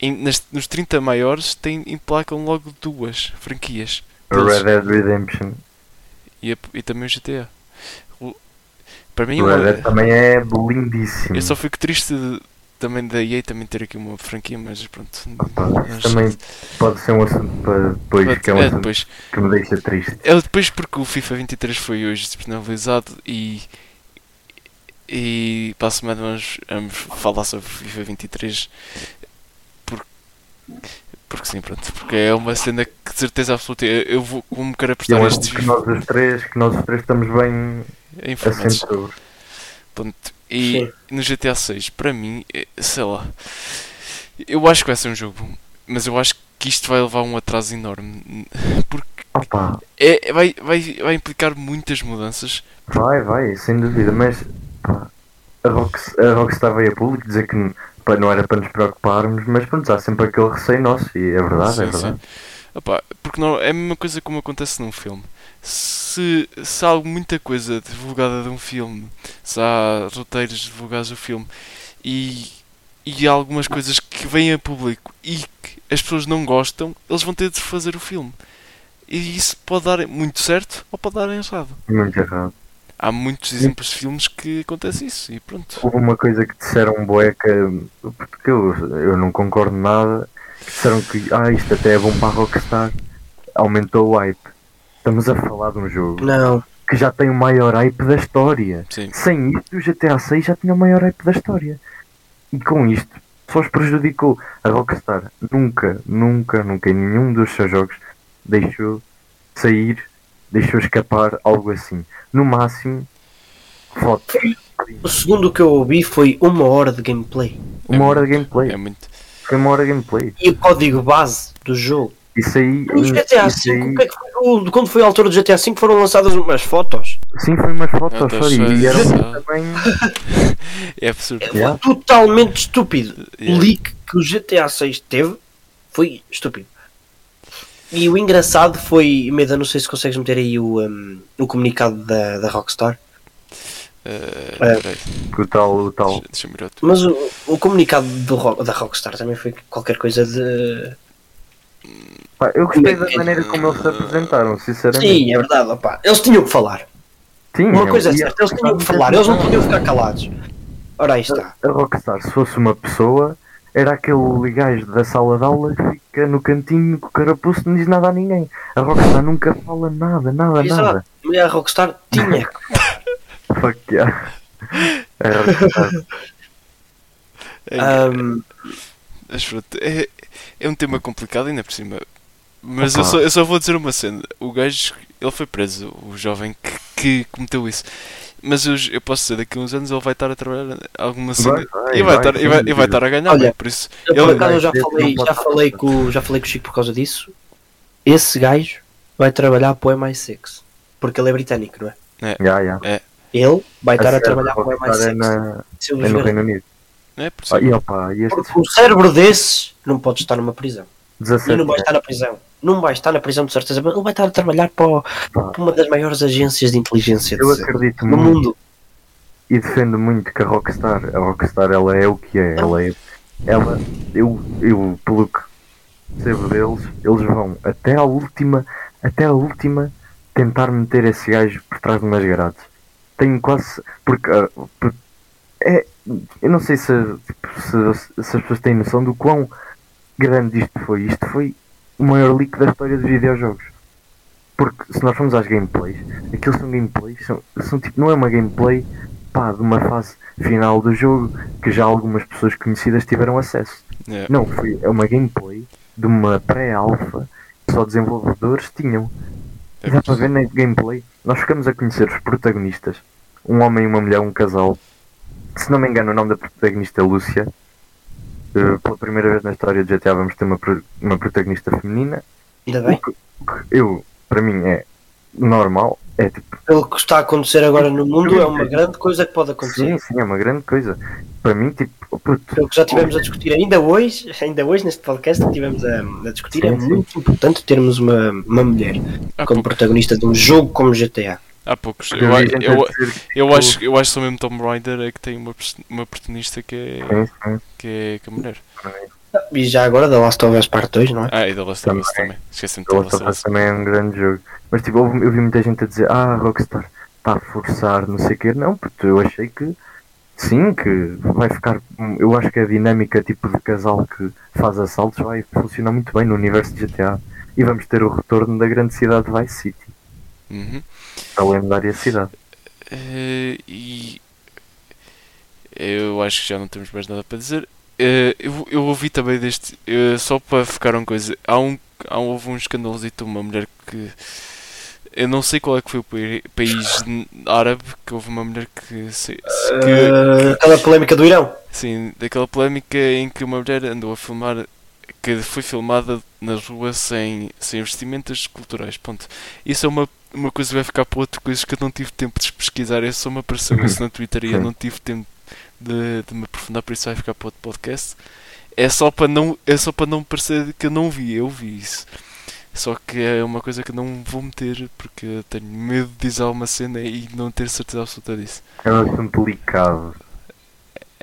Em nas- nos 30 maiores tem, emplacam logo duas franquias. Red Dead Redemption. E, a- e também o GTA. O- para mim, Red Dead também é lindíssimo. eu só fico triste de- também da EA também ter aqui uma franquia, mas pronto. Opa, mas- também pode ser um assunto para depois, que é um é, assunto depois, que me deixa triste. é depois porque o FIFA 23 foi hoje despenalizado e. E para a semana vamos, vamos falar sobre o FIFA 23 porque, porque sim, pronto, porque é uma cena que de certeza absoluta eu, eu vou como quero apostar eu estes acho que nós os três, que nós os três estamos bem informados. Pronto, e Sim. no GTA 6, para mim, é- sei lá, eu acho que vai ser um jogo bom, mas eu acho que isto vai levar a um atraso enorme, porque Opa, é, vai, vai, vai implicar muitas mudanças. vai, vai, sem dúvida, mas pá, a, Rox, a Rockstar veio a público dizer que não era para nos preocuparmos, mas pronto, há sempre aquele receio nosso e é verdade, Sim, é verdade. Opa, porque não, é a mesma coisa como acontece num filme. Se, se há muita coisa divulgada de um filme, se há roteiros divulgados do filme e, e há algumas coisas que vêm a público e que as pessoas não gostam, eles vão ter de fazer o filme. E isso pode dar muito certo ou pode dar errado. Muito errado. Há muitos exemplos de filmes que acontece isso e pronto. Houve uma coisa que disseram que, porque eu, eu não concordo nada, que disseram que ah, isto até é bom para a Rockstar, aumentou o hype. Estamos a falar de um jogo Não. que já tem o maior hype da história. Sim. Sem isto, o GTA 6 já tinha o maior hype da história. E com isto, só os prejudicou. A Rockstar nunca, nunca, nunca em nenhum dos seus jogos deixou sair, deixou escapar algo assim. No máximo, foto. O segundo que eu ouvi foi uma hora de gameplay. Uma hora de gameplay. É muito. Foi uma hora de gameplay. E o código base do jogo. Isso aí. No GTA V, aí- o que é que foi o- quando foi a altura do GTA V foram lançadas umas fotos. Sim, foi umas fotos só. E também. É absurdo. Foi Yeah. totalmente estúpido. O Yeah. leak que o GTA 6 teve foi estúpido. E o engraçado foi, Meda, não sei se consegues meter aí o, um, o comunicado da, da Rockstar, É. peraí, O tal, o tal. deixa- outro. mas o, o comunicado do, da Rockstar também foi qualquer coisa de. Pá, eu gostei da maneira como eles se apresentaram, sinceramente. Sim, é verdade, opá. Eles tinham que falar. Sim, Uma eu- coisa é certa, eles tinham que falar, eles não podiam ficar calados. Ora aí está. A Rockstar, se fosse uma pessoa, era aquele gajo da sala de aula que fica no cantinho com o carapuço e não diz nada a ninguém. A Rockstar nunca fala nada, nada, Exato. nada. E a Rockstar tinha. Fuck yeah. A Rockstar. É, um, é, é um tema complicado ainda por cima. Mas eu só, eu só vou dizer uma cena. O gajo, ele foi preso, o jovem que, que cometeu isso. Mas eu, eu posso dizer, daqui a uns anos ele vai estar a trabalhar alguma cena. Vai, vai, e vai, vai, estar, e, sem vai, e vai estar a ganhar, Olha, né? por isso. eu, por Ele- acaso eu já falei, já falei, com, já falei com o Chico por causa disso. Esse gajo vai trabalhar para o MI6. Porque ele é britânico, não é? Já, já. Ele vai estar a sério, trabalhar para o Rockstar é, MI6. na, é no. Reino Unido. É, por Ah, e opa, e este Porque um cérebro desses não pode estar numa prisão. E 17 não vai estar na prisão. Não vai estar na prisão de certeza. Ele vai estar a trabalhar para, o- para uma das maiores agências de inteligência eu de- acredito no muito mundo. e defendo muito que a Rockstar, a Rockstar ela é o que é, ela é, ela, eu, eu pelo que percebo deles, eles vão até à última, até à última tentar meter esse gajo por trás de umas grades. Tenho quase, porque, ah, por- é, eu não sei se, tipo, se, se as pessoas têm noção do quão grande isto foi, isto foi o maior leak da história dos videojogos. Porque se nós formos às gameplays, aqueles são gameplays, são, são tipo, não é uma gameplay pá, de uma fase final do jogo que já algumas pessoas conhecidas tiveram acesso. Yeah. Não, foi é uma gameplay de uma pré-alpha que só desenvolvedores tinham. É E dá para ver na gameplay, nós ficamos a conhecer os protagonistas, um homem e uma mulher, um casal. Se não me engano, o nome da protagonista é Lúcia. Uh, pela primeira vez na história de GTA vamos ter uma, uma protagonista feminina. Ainda O bem. que, o que eu, para mim, é normal. É tipo, Pelo que está a acontecer agora no mundo, é uma grande coisa que pode acontecer. sim, sim, é uma grande coisa. Para mim, tipo, oh, puto, Pelo que já tivemos a discutir ainda hoje, ainda hoje neste podcast que tivemos a, a discutir, é Sim, sim. muito importante termos uma, uma mulher Há, como protagonista de um jogo como GTA. Há poucos. eu Eu, eu, que, eu, acho, eu acho que só mesmo Tomb Raider é que tem uma, uma protagonista que é, que é, que é mulher. E já agora da Last of Us Part 2, não é? Ah, e da Last of Us também. Esqueci-me de O The Last of Us também é um grande jogo. Mas tipo, eu vi muita gente a dizer, ah, Rockstar está a forçar, não sei o quê. Não, porque eu achei que sim, que vai ficar. Eu acho que a dinâmica tipo de casal que faz assaltos vai funcionar muito bem no universo de GTA. E vamos ter o retorno da grande cidade de Vice City, Uhum. A lendária cidade. Eh, e eu acho que já não temos mais nada para dizer. Eh, eu, eu ouvi também deste. eh, só para ficar uma coisa. Há um, há, houve um escandalozito, uma mulher que. Eu não sei qual é que foi o país árabe que houve uma mulher que. se- se- que Uh, aquela polémica do Irão. sim, daquela polémica em que uma mulher andou a filmar. Que foi filmada na rua sem, sem vestimentas culturais. Ponto. Isso é uma, uma coisa vai ficar para outra coisa que eu não tive tempo de pesquisar. É só me apareceu isso na Twitter e eu não tive tempo de, de me aprofundar, por isso vai ficar para outro podcast. É só para não, é só para não parecer que eu não vi, eu vi isso. Só que é uma coisa que eu não vou meter porque eu tenho medo de dizer alguma cena e não ter certeza absoluta disso. É um assunto delicado.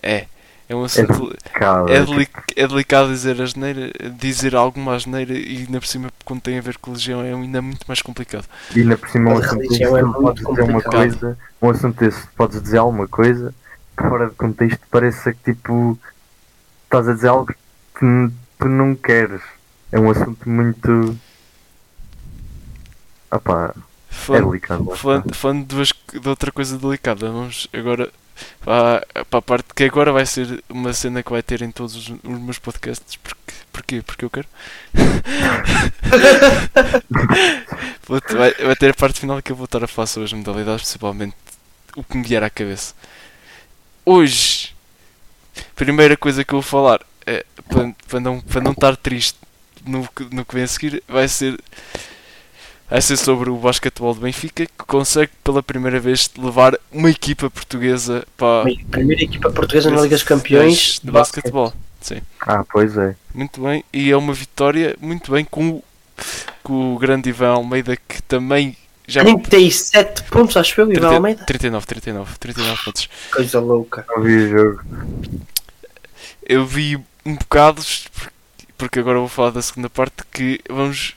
É, é um assunto. Delicado. É, deli- é delicado dizer asneira, dizer alguma asneira e ainda por cima quando tem a ver com religião é ainda muito mais complicado. E ainda por cima um assunto desse, religião é podes dizer uma coisa, um assunto desse, podes dizer alguma coisa que fora de contexto pareça que tipo estás a dizer algo que tu não queres. É um assunto muito. Opá, é delicado. falando, falando de, duas- de outra coisa delicada, vamos agora para, para a parte que agora vai ser uma cena que vai ter em todos os, os meus podcasts. Porque, porquê? Porque eu quero. Vai, vai ter a parte final que eu vou estar a falar sobre as modalidades, principalmente o que me vier à cabeça. Hoje, primeira coisa que eu vou falar é para, para não, para não estar triste no, no que vem a seguir, vai ser vai ser sobre o basquetebol de Benfica que consegue pela primeira vez levar uma equipa portuguesa para A primeira equipa portuguesa na Liga dos Campeões de basquetebol. Sim, Ah, pois é. muito bem. E é uma vitória muito bem com, o- com o grande Ivan Almeida que também já 37 pontos, acho eu, Ivan 30 Almeida. 39, 39, 39 pontos. Coisa louca. Não vi o jogo. Eu vi um bocado, porque agora vou falar da segunda parte, que vamos.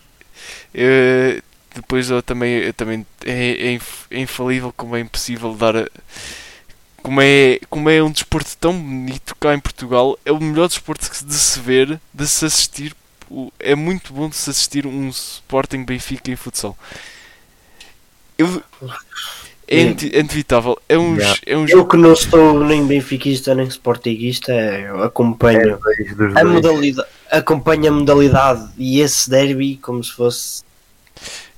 eh, depois eu também, eu também é, é é infalível como é impossível dar. a- como é, como é um desporto tão bonito cá em Portugal, é o melhor desporto de se ver, de se assistir. É muito bom de se assistir um Sporting Benfica em futsal. Eu, é, é inevitável. É um, Yeah. é um Eu jogo. que não sou nem benfiquista nem sportinguista, É acompanho dos a modalidade, acompanho a modalidade e esse derby como se fosse,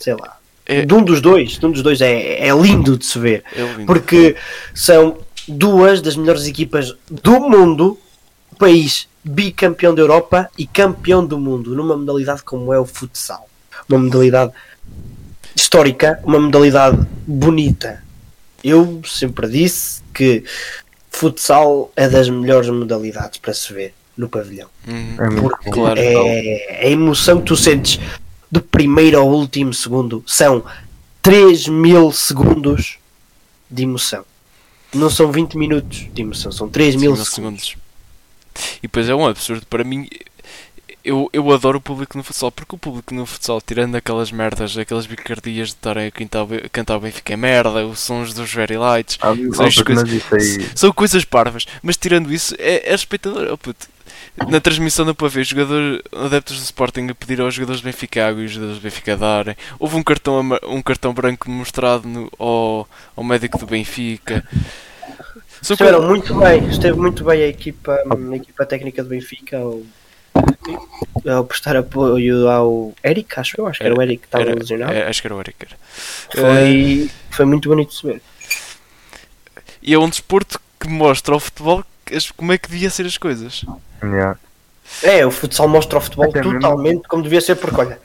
sei lá, É- de um dos dois, de um dos dois é, é lindo de se ver, É lindo. porque são duas das melhores equipas do mundo, país bicampeão da Europa e campeão do mundo, numa modalidade como é o futsal, uma modalidade histórica, uma modalidade bonita. Eu sempre disse que futsal é das melhores modalidades para se ver no pavilhão. Muito Porque bom. Claro. é a emoção que tu sentes do primeiro ao último segundo são 3 mil segundos de emoção. Não são 20 minutos de emoção, são 3 mil Cinco segundos. E depois é um absurdo para mim. Eu, eu adoro o público no futsal, porque o público no futsal, tirando aquelas merdas, aquelas bicardias de estarem a cantar, a cantar o Benfica é merda, os sons dos very lights, Ah, São coisas- são coisas parvas, mas tirando isso, é, é espectador. Oh, puto. Na transmissão para ver jogador, adeptos do Sporting a pedir aos jogadores do Benfica água e os jogadores do Benfica a darem. Houve um cartão, um cartão branco mostrado no- ao, ao médico do Benfica. Só que- Estiveram muito bem, esteve muito bem a equipa, a equipa técnica do Benfica ao, ao prestar apoio ao Eric, acho eu, acho que era, o Eric que estava Era- lesionado. é, acho que era o Eric. era. Foi, foi muito bonito de se ver. E é um desporto que mostra ao futebol como é que devia ser as coisas. Yeah. É, o futsal mostra o futebol Até mesmo- totalmente como devia ser, porque olha,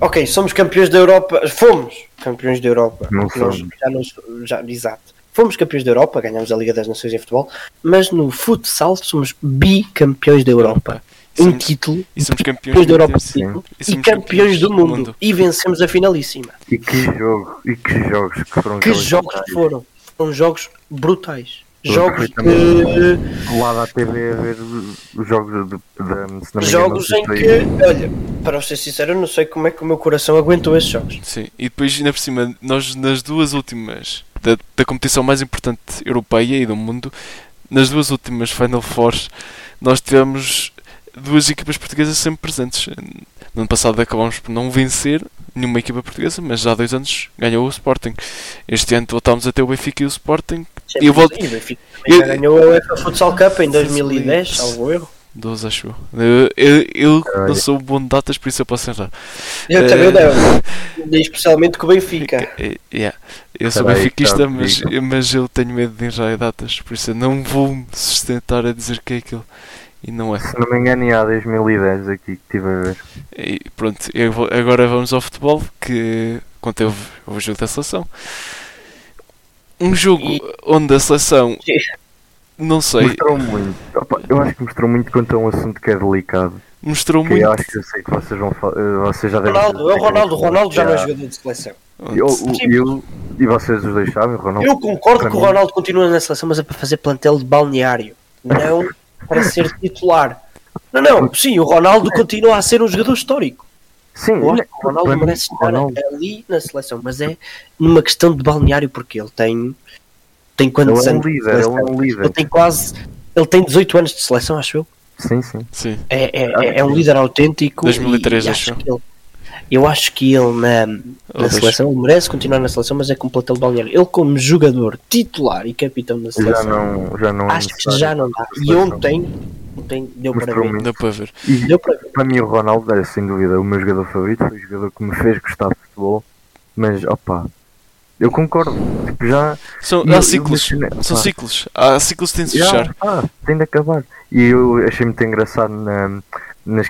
ok, somos campeões da Europa, fomos campeões da Europa, Não somos. já não, já, exato, fomos campeões da Europa, ganhamos a Liga das Nações em futebol, mas no futsal somos bicampeões da Europa, E um somos, título, e somos campeões da Europa título, E e campeões do mundo, e vencemos a finalíssima. E que jogo, e que jogos que foram Que jogos foram? Foram jogos brutais. Jogos de, perfeitamente. Lá da TV a ver os jogos de, de, engano, jogos em que, olha, para ser sincero, eu não sei como é que o meu coração aguentou esses jogos. Sim, e depois ainda por cima, nós nas duas últimas da, da competição mais importante europeia e do mundo, nas duas últimas Final Fours, nós tivemos duas equipas portuguesas sempre presentes. No ano passado acabámos por não vencer nenhuma equipa portuguesa, mas já há dois anos ganhou o Sporting. Este ano voltámos a ter o Benfica e o Sporting. Sempre Eu volto- E o Benfica Eu- ganhou a UEFA Futsal Cup em 2010, salvo erro. 12, acho eu. Eu, eu, não sou bom de datas, por isso eu posso errar. Eu Eh, também não. Especialmente com o Benfica. É, yeah. Eu sou aí, benfiquista, que já mas, mas eu tenho medo de errar datas, por isso eu não vou me sustentar a dizer que é aquilo. E não é. Se não me engano, há 2010 aqui que estive a ver. E pronto, eu vou- agora vamos ao futebol, que conteve o jogo da seleção. Um jogo E- onde a seleção, não sei, Mostrou muito. Opa, eu acho que mostrou muito quanto a um assunto que é delicado. mostrou Que muito. eu acho que eu sei que vocês vão eh, vocês já devem Ronaldo, é o Ronaldo, o Ronaldo já não é jogador de seleção. Eu, eu, e vocês os dois sabem, o Ronaldo. Eu concordo que o Ronaldo continua na seleção, mas é para fazer plantel de balneário, não para ser titular. Não, não, sim, o Ronaldo continua a ser um jogador histórico. Sim, o Ronaldo para mim, merece estar Ronaldo- ali na seleção, mas é numa questão de balneário, porque ele tem. Tem quantos Ele é um líder, ele é um líder. Ele tem quase. Ele tem 18 anos de seleção, acho eu. Sim, sim. Sim, É, é, é- é um líder autêntico. 2003 e, e acho. acho que ele, eu acho que ele na, na seleção ele merece continuar na seleção, mas é com plantel de balneário. Ele, como jogador titular e capitão da Já seleção, não, já não acho que já não dá. E ontem, ontem deu para ver. deu para ver. E Deu para ver. para mim o Ronaldo é sem dúvida o meu jogador favorito, foi o jogador que me fez gostar de futebol, mas opa, eu concordo, tipo, já, São, eu- há eu ciclos, imagino- são pá. ciclos. Há ciclos que têm de se já fechar. ah, tem de acabar. E eu achei muito engraçado na, nas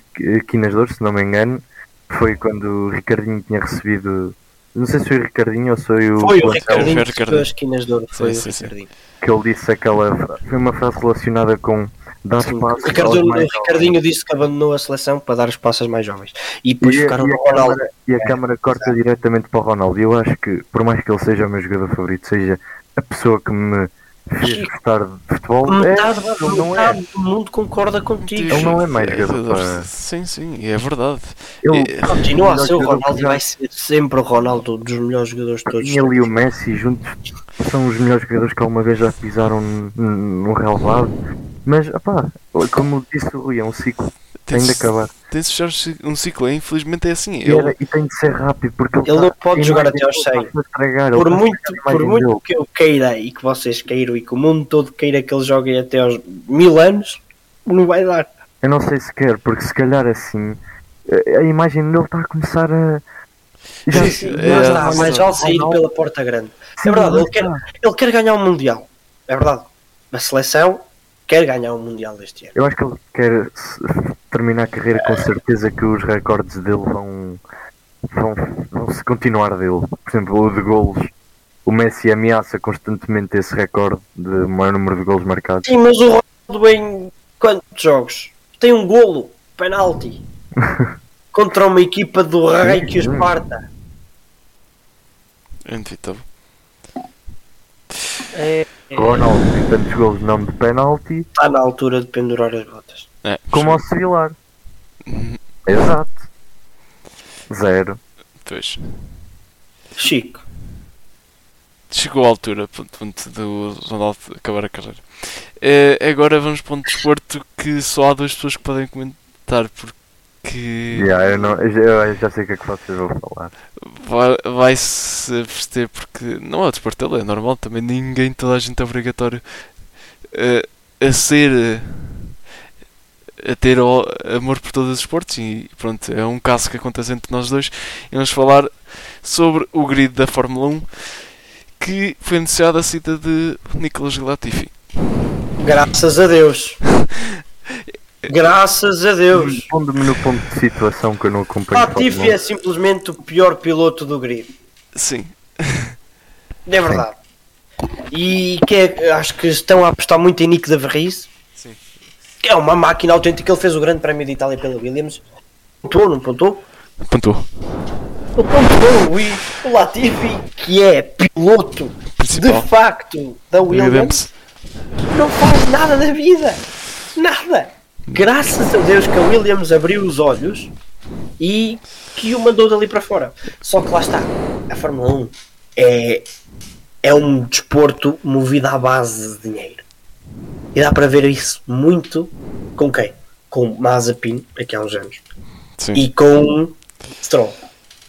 quinas de ouro, se não me engano, foi quando o Ricardinho tinha recebido, não sei se foi o Ricardinho ou se foi o, Foi o Ricardinho Foi o que Ricardinho. recebeu as esquinas de ouro. Foi Sim, o sim, sim. Ricardinho. que ele disse aquela, foi uma frase relacionada com dar Sim, espaço o, Ricardinho disse que abandonou a seleção para dar espaço aos mais jovens. E depois E, ficaram e no Ronaldo. câmara, e a câmara corta diretamente para o Ronaldo. E eu acho que, por mais que ele seja o meu jogador favorito, seja a pessoa que me fez gostar de futebol, é, Metade, ele não é. metade do mundo concorda contigo. Ele não é mais jogador para- Sim, sim, é verdade. Ele, É- Continua a ser o Ronaldo e vai ser sempre o Ronaldo dos melhores jogadores de todos. ele e o Messi juntos são os melhores jogadores que alguma vez já pisaram no relevado. Mas, opá, como disse o Rui, é um ciclo, tem de acabar. tem de fechar um ciclo, infelizmente é assim. E, Eu, era- e tem de ser rápido, porque Ele não pode a jogar até aos dele 100. está a estragar, ele Por a muito, por muito que eu queira e que vocês queiram e que o mundo todo queira que ele jogue até aos mil anos, não vai dar. Eu não sei se quer, porque se calhar assim a imagem dele está a começar a. Já, Sim, é, já- está, mas já sair pela porta grande. Sim, É verdade, ele quer, ele quer ganhar um Mundial. É verdade. A seleção quer ganhar um Mundial deste ano. Eu acho que ele quer terminar a carreira com certeza que os recordes dele vão, vão, vão se continuar dele. Por exemplo, o de golos. O Messi ameaça constantemente esse recorde de maior número de golos marcados. Sim, mas o Ronaldo em quantos jogos? Tem um golo, penalti. contra uma equipa do rei que o Esparta. é inevitável. É, O Ronaldo tem tantos golos não de penalti está na altura de pendurar as botas. É, como ao. Uhum, Exato. Zero. Pois. Chico. Chegou à altura ponto, ponto, do Ronaldo acabar a carreira. Eh, agora vamos para um desporto que só há duas pessoas que podem comentar porque Yeah, eu, não, eu já, sei o que é que vocês vão falar. vai- vai-se abster porque não é o desporto dele, é normal também ninguém, toda a gente é obrigatório a, a ser. eh, a ter o- amor por todos os esportes e pronto, é um caso que acontece entre nós dois e vamos falar sobre o grid da Fórmula 1 que foi anunciada a saída de Nicolas Latifi. Graças a Deus. Graças a Deus. Pondo-me no ponto de situação que eu não acompanho. Latifi é simplesmente o pior piloto do grid. Sim, É verdade. E que é- acho que estão a apostar muito em Nick de Vries. Sim. Que é uma máquina autêntica. Ele fez o grande prémio de Itália pela Williams. Pontou, não pontou? apontou. Ele pontou. E o Latifi, que é piloto Principal. de facto da Williams, Williams. não faz nada da vida. Nada. Graças a Deus que a Williams abriu os olhos e que o mandou dali para fora. Só que lá está. A Fórmula 1 é, é um desporto movido à base de dinheiro. E dá para ver isso muito com quem? Com Mazepin, aqui há uns anos. Sim. E com Stroll.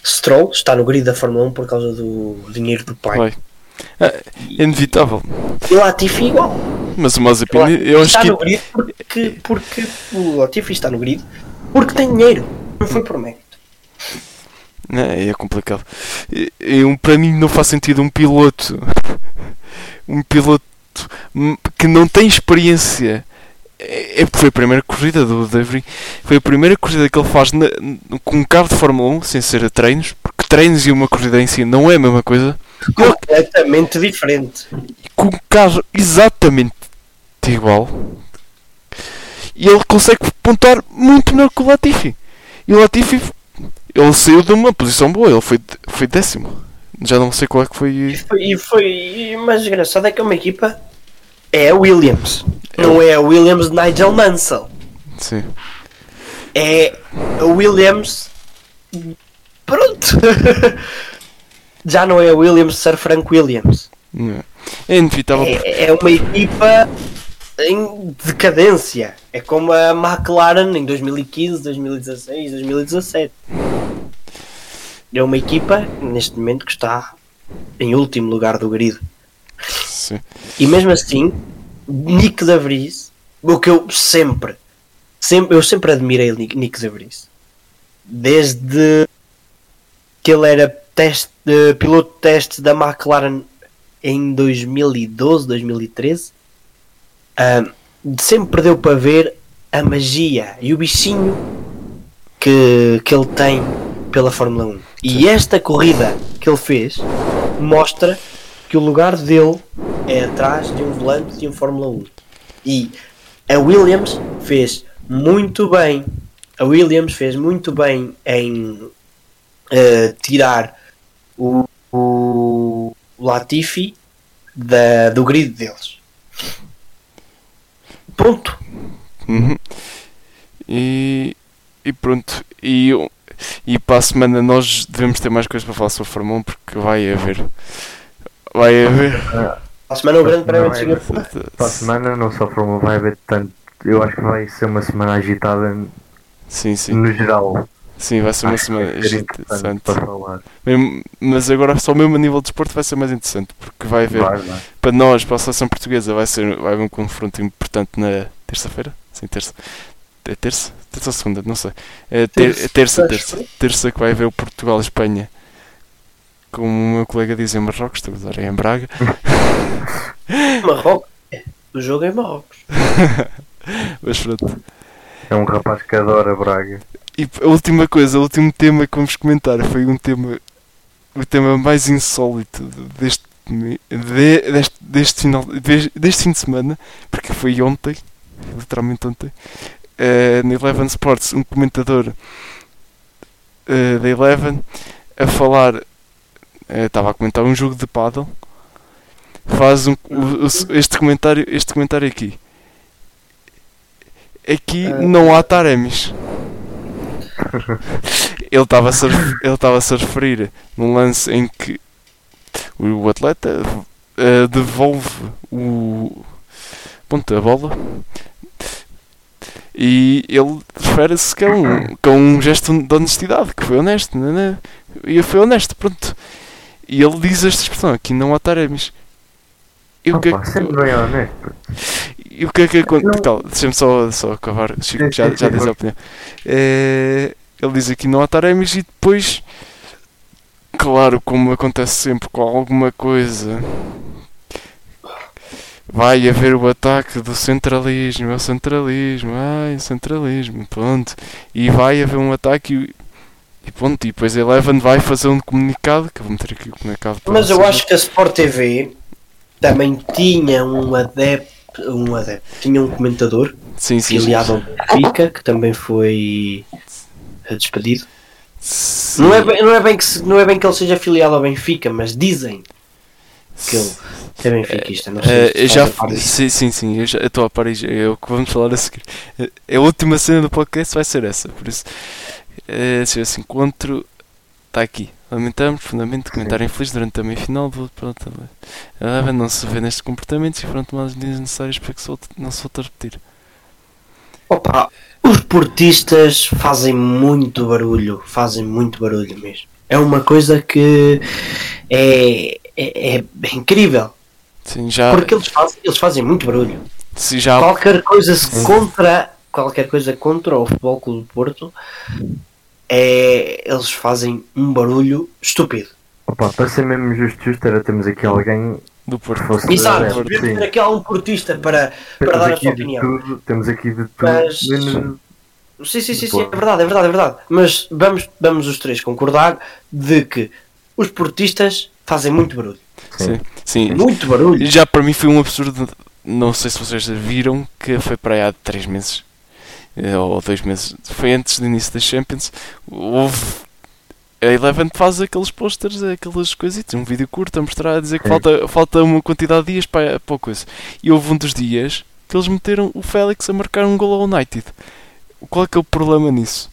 Stroll está no grid da Fórmula 1 por causa do dinheiro do pai. Vai. Ah, é inevitável. E o Latifi igual. Mas o Mazepin, eu acho está que no grid porque, porque o Latifi está no grid porque tem dinheiro, não foi por mérito. É, é complicado. E- e um- para mim não faz sentido um piloto. Um piloto hum, que não tem experiência. É, é- foi a primeira corrida do David. Foi a primeira corrida que ele faz na- com um carro de Fórmula 1 sem ser a treinos. Porque treinos e uma corrida em si não é a mesma coisa. Completamente diferente. com um carro exatamente igual. E ele consegue pontuar muito melhor que o Latifi. E o Latifi ele saiu de uma posição boa, ele foi, foi décimo. Já não sei qual é que foi. foi, e foi e o mais engraçado é que é uma equipa é a Williams. Não é a Williams de Nigel Mansell. Sim. É a Williams. Pronto. Já não é a Williams Sir Frank Williams. Não. É inevitável. É, é uma equipa em decadência. É como a McLaren em 2015, 2016, 2017. É uma equipa, neste momento, que está em último lugar do grid. Sim. E mesmo assim, Nick de Vries, o que eu sempre, sempre eu sempre admirei Nick, Vries. Desde que ele era teste, eh, piloto de teste da McLaren em 2012, 2013, ah, sempre deu para ver a magia e o bichinho que, que ele tem pela Fórmula 1. E esta corrida que ele fez mostra que o lugar dele é atrás de um volante de um Fórmula 1. E a Williams fez muito bem. A Williams fez muito bem em eh, tirar o, o Latifi da, do grid deles. Ponto. Uhum. E, e pronto. E, e para a semana nós devemos ter mais coisas para falar sobre a Fórmula 1 porque vai haver. Vai haver. A semana o grande prémio de Singapura. Para a semana não só Fórmula vai haver tanto. Eu acho que vai ser uma semana agitada Sim, sim. no geral. Sim, vai ser uma Acho semana ser interessante interessante. Mas agora só mesmo a nível de desporto vai ser mais interessante porque vai haver Vai, vai. para nós, para a seleção portuguesa, vai ser vai haver um confronto importante na terça-feira? Sim, terça. É terça? Terça ou segunda? Não sei. É, ter- é terça, Terça. terça. Que vai haver o Portugal e Espanha. Como o meu colega diz em Marrocos, estou a usar em Braga. Marrocos. É, O jogo é em Marrocos. Mas pronto. É um rapaz que adora Braga. E a última coisa, o último tema que vamos comentar foi um tema. O tema mais insólito deste, de- deste, deste, final, deste, fim de semana, porque foi ontem, literalmente ontem, eh, na Eleven Sports, um comentador eh, da Eleven a falar, eh, estava a comentar um jogo de paddle, faz um, o- o- este, comentário, este comentário aqui. Aqui não há taremis. Ele estava a se ref- ele estava a referir num lance em que o atleta eh, devolve o ponto a bola e ele refere-se que é um, que é um gesto de honestidade, que foi honesto, né, né? e foi honesto, pronto. E ele diz esta expressão, aqui não há taremis. E o que é que, sempre honesto. e o que, é que acontece? Não. Deixa-me só, só acabar. Chico já, já diz a opinião. É, ele diz aqui não há taremas e depois, claro, como acontece sempre com alguma coisa, vai haver o ataque do centralismo, é o centralismo, ai, o centralismo, ponto. E vai haver um ataque e, e ponto. E depois a Eleven vai fazer um comunicado, que eu vou meter aqui o comunicado para Mas eu acho que a Sport TV também tinha um adepto, um adepto, tinha um comentador sim, sim, filiado ao Benfica que também foi despedido. Sim. Não é, bem, não, é bem que se- não é bem que ele seja filiado ao Benfica, mas dizem que ele é benfiquista. Não sei Eh, se estás já sim, sim, sim, eu estou a Paris, é o que vamos falar a seguir. Eh, A última cena do podcast vai ser essa, por isso eh, se esse encontro está aqui. Lamentamos profundamente comentário infeliz durante a meia-final pronto, a Eleven não se vê nestes comportamentos e foram tomadas medidas necessárias para que não se volte a repetir. Opa, os portistas fazem muito barulho, fazem muito barulho mesmo. É uma coisa que é, é, é incrível, Sim, já, porque eles fazem, eles fazem muito barulho. se já Qualquer coisa se contra qualquer coisa contra o Futebol Clube do Porto é eles fazem um barulho estúpido. Opa, para ser mesmo justo, justo era termos aqui alguém do Porto. honesto, devia sim. ter aqui algum portista para, para Temos dar a sua opinião. tudo, temos aqui de tudo. Mas- menos- Sim, sim, sim, sim, é verdade, é verdade, é verdade. Mas vamos, vamos os três concordar de que os portistas fazem muito barulho. Sim, sim. Muito barulho. Já para mim foi um absurdo. Não sei se vocês viram que foi para aí há 3 meses eh, ou 2 meses. Foi antes do início das Champions. Houve. A Eleven faz aqueles posters, aquelas coisitas, um vídeo curto a mostrar, a dizer que falta, falta uma quantidade de dias para, para a coisa. E houve um dos dias que eles meteram o Félix a marcar um gol ao United. Qual é que é o problema nisso?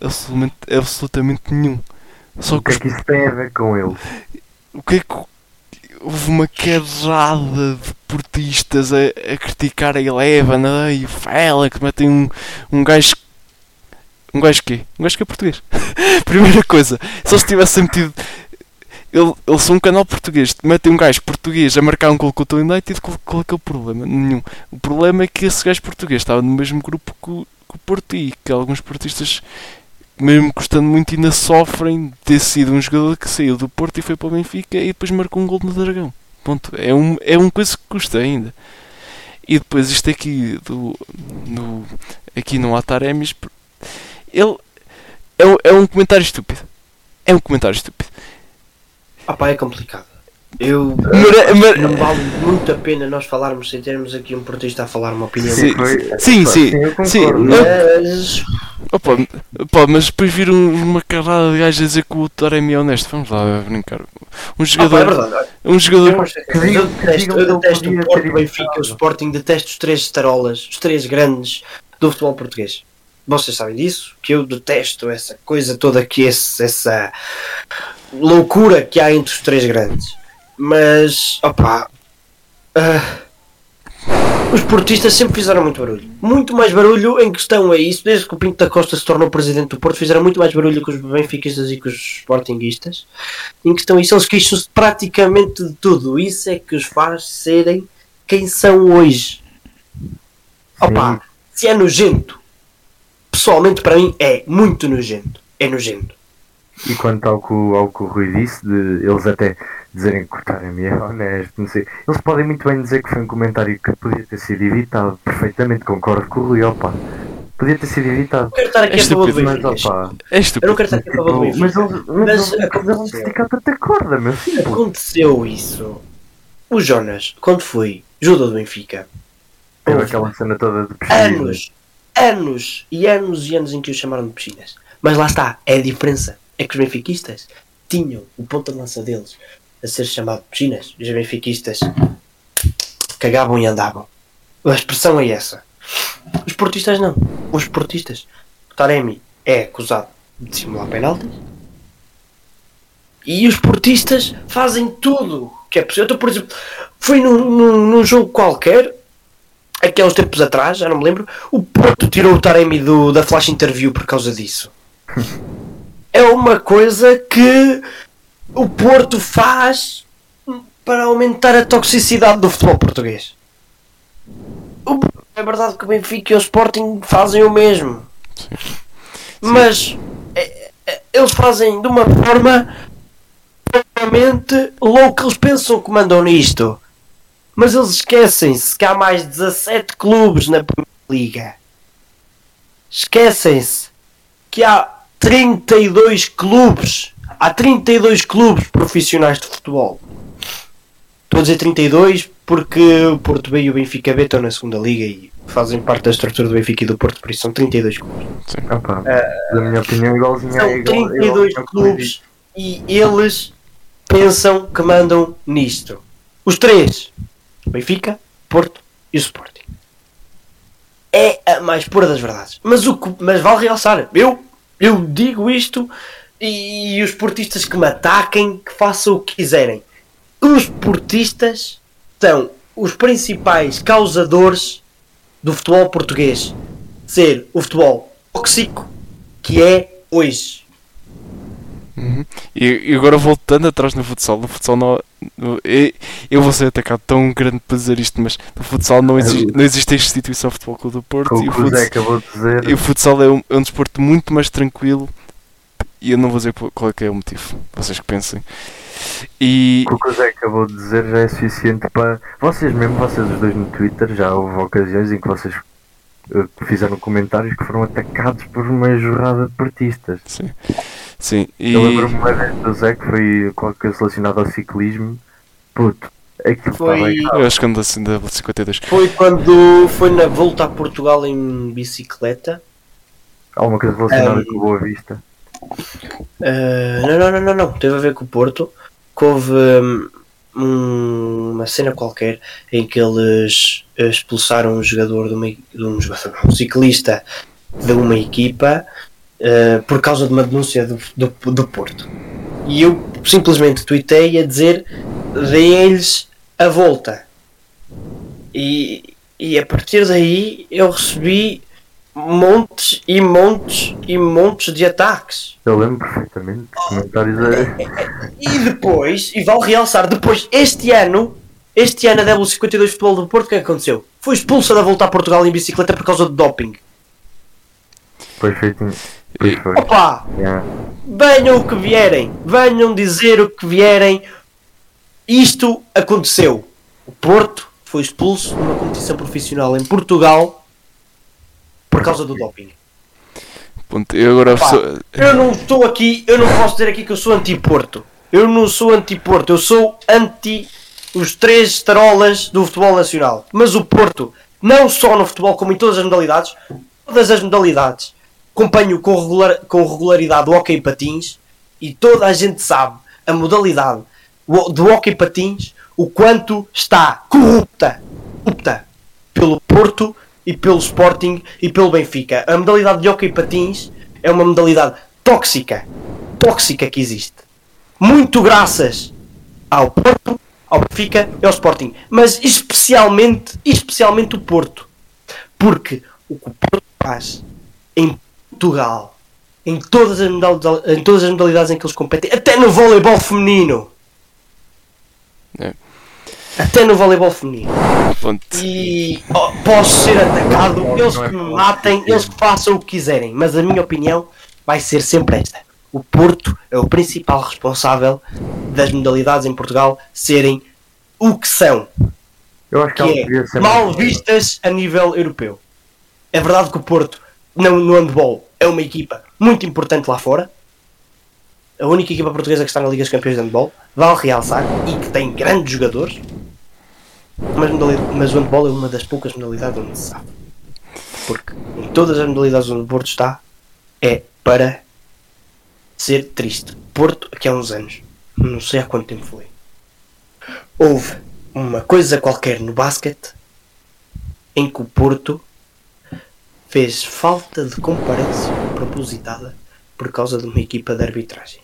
Absolutamente, absolutamente nenhum. Só O que que é que isso tem a ver com ele? o que é que houve uma quebrada de portistas a, a criticar a Eleven ai, o Félix, metem um, um gajo um gajo quê? Um gajo que é português primeira coisa, se eles tivessem metido ele- eles são um canal português metem um gajo português a marcar um gol contra o United qual, qual é que é o problema? nenhum o problema é que esse gajo português estava no mesmo grupo que o, que o Porto e que alguns portistas mesmo custando muito ainda sofrem de ter sido um jogador que saiu do Porto e foi para o Benfica e depois marcou um gol no Dragão. Ponto. É um, é um coisa que custa ainda. E depois isto aqui do, no, aqui no Ataremis ele é, um- é um comentário estúpido. É um comentário estúpido. Ah pá, é complicado. Eu Mara- mara- não vale muito a pena nós falarmos sem termos aqui um portista a falar uma opinião. Sim, sim, sim, eu sim. concordo. Mas Opa, opa, mas depois viram uma carrada de gajos a dizer que o Taremi é honesto. Vamos lá brincar. Um ah, pá, é jogador. verdade. olha, um Eu, jogador. eu detesto, eu detesto o Porto, o Benfica, o Sporting, detesto os três estarolas, os três grandes do futebol português. Vocês sabem disso? Que eu detesto essa coisa toda, que esse, essa loucura que há entre os três grandes. Mas, opá, ah, os portistas sempre fizeram muito barulho. Muito mais barulho em questão é isso. Desde que o Pinto da Costa se tornou presidente do Porto, fizeram muito mais barulho que os benfiquistas e que os sportinguistas. Em questão isso, eles queixam-se praticamente de tudo. Isso é que os faz serem quem são hoje. Opa, se é nojento, pessoalmente para mim é muito nojento. É nojento. E quanto ao que, o- ao que o Rui disse, de eles até dizerem que o Taremi é honesto, não sei. Eles podem muito bem dizer que foi um comentário que podia ter sido evitado. Perfeitamente, concordo com o Rui, opa. Podia ter sido evitado. Eu quero estar aqui É a favor do Mas opa. É Eu não quero estar aqui a favor do Tipo, mas eles Mas mas eles tanta corda, meu filho. Aconteceu isso. O Jonas, quando foi jogador do Benfica, Teve aquela cena toda de pesquisa. anos, anos e anos e anos em que o chamaram de piscinas. Mas lá está, é a diferença. É que os benfiquistas tinham o ponto de lança deles a ser chamado de piscinas. Os benfiquistas cagavam e andavam. A expressão é essa. Os portistas não. Os portistas. Taremi é acusado de simular penaltis. E os portistas fazem tudo que é possível. Então, por exemplo, foi num, num, num jogo qualquer aqui há uns tempos atrás, já não me lembro, o Porto tirou o Taremi do, da flash interview por causa disso. é uma coisa que o Porto faz para aumentar a toxicidade do futebol português. É verdade que o Benfica e o Sporting fazem o mesmo. Mas é, é, eles fazem de uma forma realmente louca. Eles pensam que mandam nisto. Mas eles esquecem-se que há mais de 17 clubes na Primeira Liga. Esquecem-se que há 32 clubes. Há 32 clubes profissionais de futebol. Estou a dizer 32 porque o Porto B e o Benfica B estão na segunda liga e fazem parte da estrutura do Benfica e do Porto, por isso são 32 clubes. Opa, na minha opinião, igualzinho São é igual, 32 igual- clubes e eles pensam que mandam nisto. Os três: Benfica, Porto e o Sporting. É a mais pura das verdades. Mas, o mas vale realçar: eu, eu digo isto e, os portistas que me ataquem, que façam o que quiserem. Os portistas são os principais causadores do futebol português ser o futebol tóxico que é hoje. E, e agora voltando atrás no futsal, no futsal não, no- eu, eu vou ser atacado tão grande para dizer isto, mas no futsal não, exi não existe a instituição Futebol Clube do Porto Como e o, futsal, de dizer, e o futsal é um, é um desporto muito mais tranquilo e eu não vou dizer qual é que é o motivo, vocês que pensem. E o que o Zé acabou de dizer já é suficiente para. Vocês mesmo, vocês os dois no Twitter, já houve ocasiões em que vocês fizeram comentários que foram atacados por uma jorrada de partistas. sim, sim, e Eu lembro-me uma vez do Zé que foi qualquer coisa relacionada ao ciclismo. Puto, aquilo Foi- estava errado. eu acho que ando assim da 52. Foi quando foi na volta a Portugal em bicicleta. Alguma coisa relacionada Um, com Boa Vista. Uh, não, não, não, não, não. Teve a ver com o Porto. Que houve um- uma cena qualquer em que eles eh, expulsaram um jogador de, uma, de um, um ciclista de uma equipa eh, por causa de uma denúncia do, do, do Porto. E eu simplesmente tuitei a dizer deem-lhes a volta. E, e a partir daí eu recebi montes e montes e montes de ataques. Eu lembro perfeitamente. Comentários a. E depois, e vale realçar, depois, este ano, este ano a W52 Futebol do Porto, o que é que aconteceu? Foi expulsa da volta a Portugal em bicicleta por causa de doping. Foi feito. em- Pois foi. Opa! Yeah. Venham o que vierem, venham dizer o que vierem. Isto aconteceu. O Porto foi expulso numa competição profissional em Portugal por causa do doping. Ponto, eu agora Pá, sou- Eu não estou aqui, eu não posso dizer aqui que eu sou anti-Porto. Eu não sou anti-Porto, eu sou anti os três tarolas do futebol nacional. Mas o Porto, não só no futebol, como em todas as modalidades, todas as modalidades, acompanho com, regular, com regularidade o hockey patins e toda a gente sabe a modalidade do hockey patins, o quanto está corrupta, corrupta pelo Porto e pelo Sporting e pelo Benfica. A modalidade de hockey patins é uma modalidade tóxica, tóxica que existe. Muito graças ao Porto, ao Benfica e ao Sporting, mas especialmente, especialmente o Porto. Porque o que o Porto faz em Portugal, em todas as modalidades, em todas as modalidades em que eles competem, até no voleibol feminino. É. Até no voleibol feminino ponto, e oh, posso ser atacado, eles que me matem, eles que façam o que quiserem, mas a minha opinião vai ser sempre esta. O Porto é o principal responsável das modalidades em Portugal serem o que são, Eu acho que, que é mal vistas a nível europeu. É verdade que o Porto, no, no handball, é uma equipa muito importante lá fora. A única equipa portuguesa que está na Liga dos Campeões de Handball, vale realçar, e que tem grandes jogadores. Mas, mas o handball é uma das poucas modalidades onde se sabe. Porque em todas as modalidades onde o Porto está, é para ser triste. Porto, aqui há uns anos, não sei há quanto tempo foi, houve uma coisa qualquer no basquete em que o Porto fez falta de comparação propositada por causa de uma equipa de arbitragem.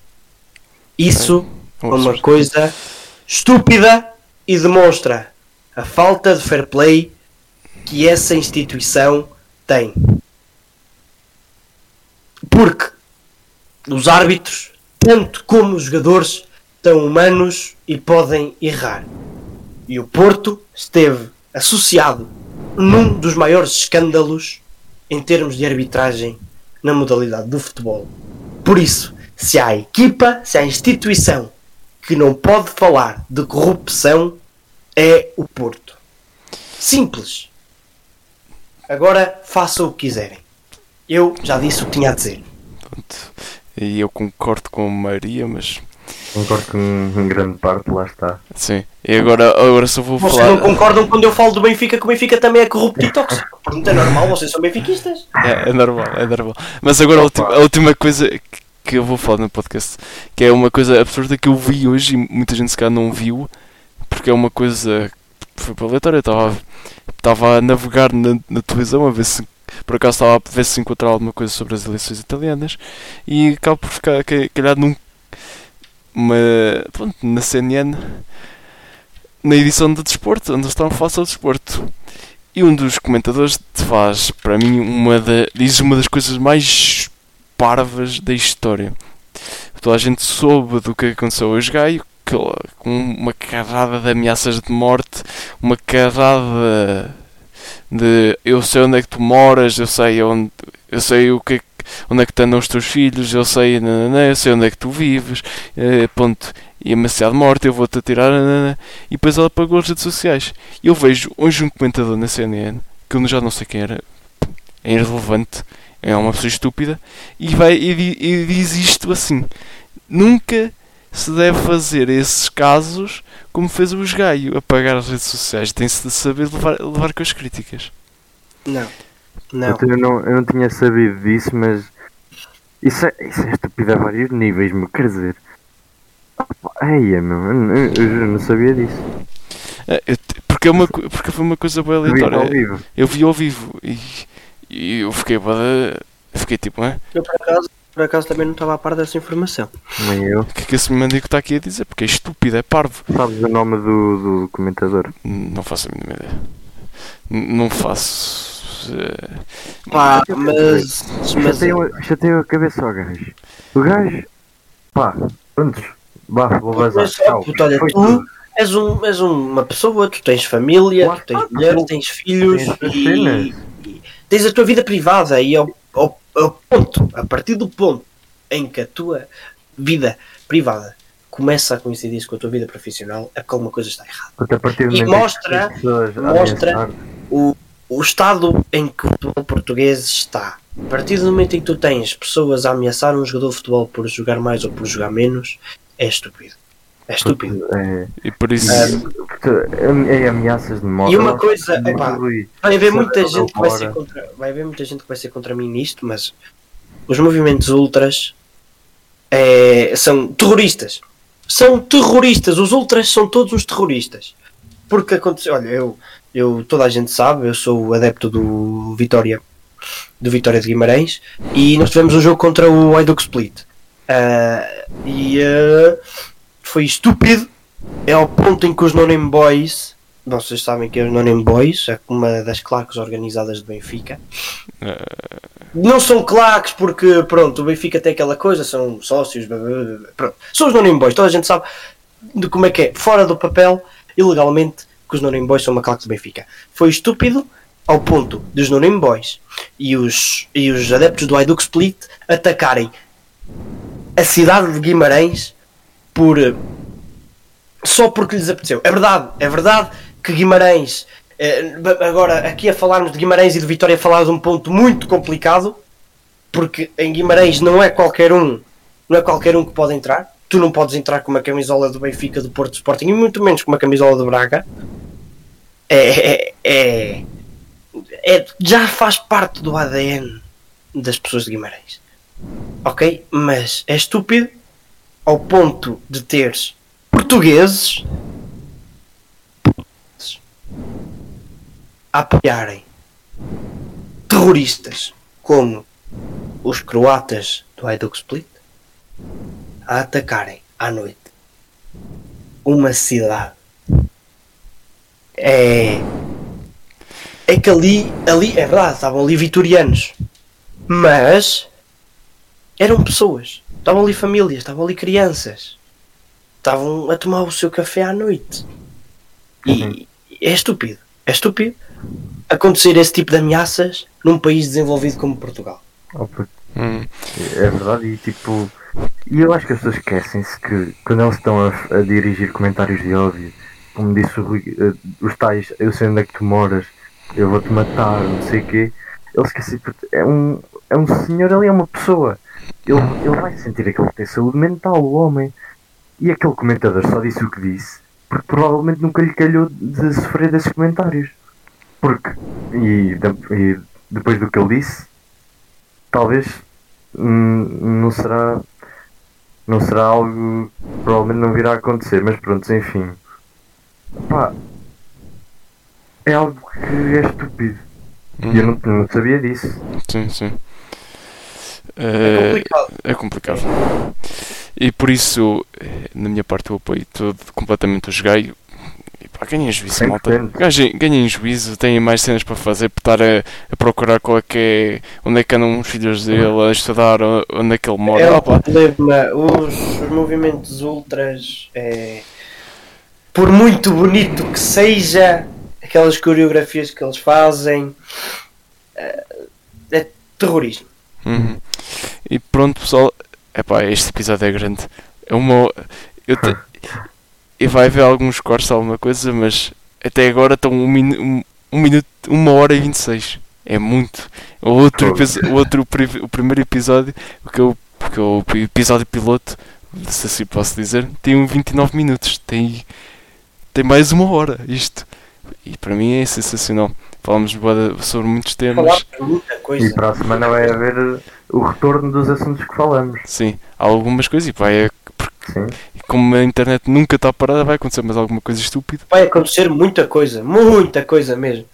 Isso é uma coisa estúpida e demonstra a falta de fair play que essa instituição tem. Porque os árbitros, tanto como os jogadores, são humanos e podem errar. E o Porto esteve associado num dos maiores escândalos em termos de arbitragem na modalidade do futebol. Por isso, se há equipa, se há instituição que não pode falar de corrupção, é o Porto. Simples. Agora façam o que quiserem. Eu já disse o que tinha a dizer. Pronto. E eu concordo com a Maria, mas Concordo com em grande parte, lá está. sim. E agora, agora só vou Vocês falar. não concordam quando eu falo do Benfica que o Benfica também é corrupto e tóxico. Portanto, é normal, vocês são benfiquistas. É, é normal, é normal. Mas agora a última, a última coisa que- que eu vou falar no podcast, que é uma coisa absurda que eu vi hoje e muita gente se calhar não viu, porque é uma coisa foi aleatória. Estava estava a navegar na, na televisão a ver se por acaso estava a ver se encontrar alguma coisa sobre as eleições italianas e acabo por ficar ca- calhar num uma, pronto, na CNN na edição de desporto, onde eles estavam a falar sobre desporto. E um dos comentadores faz, para mim, uma da, diz uma das coisas mais parvas da história. Toda a gente soube do que aconteceu hoje, Gaio, com uma carrada de ameaças de morte, uma carrada de eu sei onde é que tu moras, eu sei onde eu sei o que é onde é que estão os teus filhos, eu sei, nananã, eu sei onde é que tu vives, eh, ponto, e ameaçar de morte, eu vou-te atirar, e depois ela apagou as redes sociais. Eu vejo hoje um comentador na CNN, que eu já não sei quem era, é irrelevante, é uma pessoa estúpida, e, vai, e, e diz isto assim: nunca se deve fazer esses casos como fez o Gaio, apagar as redes sociais. Tem-se de saber levar, levar com as críticas. Não. Não. Eu, não, eu não tinha sabido disso, mas isso é, isso é estúpido a vários níveis, meu. Quer dizer, eia, meu, eu, eu, eu não sabia disso. É, eu te- porque, é uma, porque foi uma coisa bem Eu vi aleatória. ao vivo. Eu vi ao vivo e, e eu fiquei de- Fiquei tipo, "Hã? Eu por acaso, por acaso também não estava a par dessa informação. Nem eu. o que é que esse mendigo está aqui a dizer? Porque é estúpido, é parvo. Sabes o nome do, do comentador? Não faço a mínima ideia. N- Não faço. eh, Pá, mas. mas chateiam a cabeça ao gajo. O gajo, pá, prontos, vá, vou vazar. Mas, Tchau. puto, olha, Foi tu tudo. és, um, és uma pessoa, tu tens família, Lá tu tens mulher, tu tens filhos tens e, e tens a tua vida privada e ao, ao, ao ponto, a partir do ponto em que a tua vida privada começa a coincidir com a tua vida profissional, é porque alguma coisa está errada. Porque a partir do E que mostra- mostra- o, o estado em que o futebol português está. A partir do momento em que tu tens pessoas a ameaçar um jogador de futebol por jogar mais ou por jogar menos, é estúpido. É estúpido. É, E por isso. porque é, é ameaças de morte. E uma coisa, epá, Vai haver muita gente que vai ser contra, vai haver muita gente que vai ser contra mim nisto, mas os movimentos ultras é, são terroristas. São terroristas. Os ultras são todos uns terroristas. Porque aconteceu, olha, eu, eu toda a gente sabe, eu sou adepto do Vitória, do Vitória de Guimarães, e nós tivemos um jogo contra o Hajduk Split. Ah, e ah, foi estúpido. É ao ponto em que os No-Name Boys vocês sabem que é os No-Name Boys, é uma das claques organizadas de Benfica. Não são claques porque, pronto, o Benfica tem aquela coisa, são sócios, blá, blá, blá, blá. pronto. São os No-Name Boys, toda a gente sabe de como é que é, fora do papel, ilegalmente, que os No-Name Boys são uma claque de Benfica. Foi estúpido ao ponto dos No-Name Boys e os, e os adeptos do Hajduk Split atacarem a cidade de Guimarães por só porque lhes apeteceu. É verdade, é verdade que Guimarães, eh, agora aqui a falarmos de Guimarães e de Vitória, falar de um ponto muito complicado, porque em Guimarães não é qualquer um, não é qualquer um que pode entrar. Tu não podes entrar com uma camisola do Benfica, do Porto Sporting, e muito menos com uma camisola do Braga. É, é, é, é- já faz parte do ADN das pessoas de Guimarães. Ok? Mas é estúpido ao ponto de teres portugueses a apoiarem terroristas como os croatas do Hajduk Split a atacarem à noite uma cidade. É é que ali, ali é verdade, estavam ali vitorianos mas eram pessoas estavam ali famílias, estavam ali crianças estavam a tomar o seu café à noite. E é estúpido. É estúpido acontecer esse tipo de ameaças num país desenvolvido como Portugal. Hum, É verdade, e tipo. E eu acho que as pessoas esquecem-se que quando eles estão a, a dirigir comentários de ódio, como disse o Rui, eh, os tais, eu sei onde é que tu moras, eu vou-te matar, não sei o quê, eles esquecem que é um, é um senhor ali, é uma pessoa. Ele, ele vai sentir que ele tem saúde mental, o homem. E aquele comentador só disse o que disse, porque provavelmente nunca lhe calhou de sofrer desses comentários. Porque, e, e depois do que ele disse, talvez hum, não será não será algo que provavelmente não virá a acontecer, mas pronto, enfim. Pá, é algo que é estúpido. E eu não, não sabia disso. sim, sim. É Eh, complicado. É complicado. E por isso, eh, na minha parte, eu apoio todo completamente o jogueio. E pá, ganhem juízo, malta. 100%. Ganhem, ganhem juízo, têm mais cenas para fazer, por estar a, a procurar qual é que é, onde é que andam os filhos dele, a estudar, onde é que ele mora. É o problema. Os, os movimentos ultras, é, por muito bonito que seja, aquelas coreografias que eles fazem, é, é terrorismo. Uhum. E pronto, pessoal. Epá, este episódio é grande. É uma. Eu te... E vai haver alguns cortes, alguma coisa, mas até agora estão um, minu... um, um minuto, uma hora e 26. É muito. O outro, o outro o primeiro episódio, que o, que é o episódio piloto, se assim posso dizer, tem um 29 minutos. Tem, tem mais uma hora isto. E para mim é sensacional. Falamos sobre muitos temas. E para a semana vai haver o retorno dos assuntos que falamos. Sim, há algumas coisas e é, Sim. como a internet nunca está parada, vai acontecer mais alguma coisa estúpida. Vai acontecer muita coisa, muita coisa mesmo.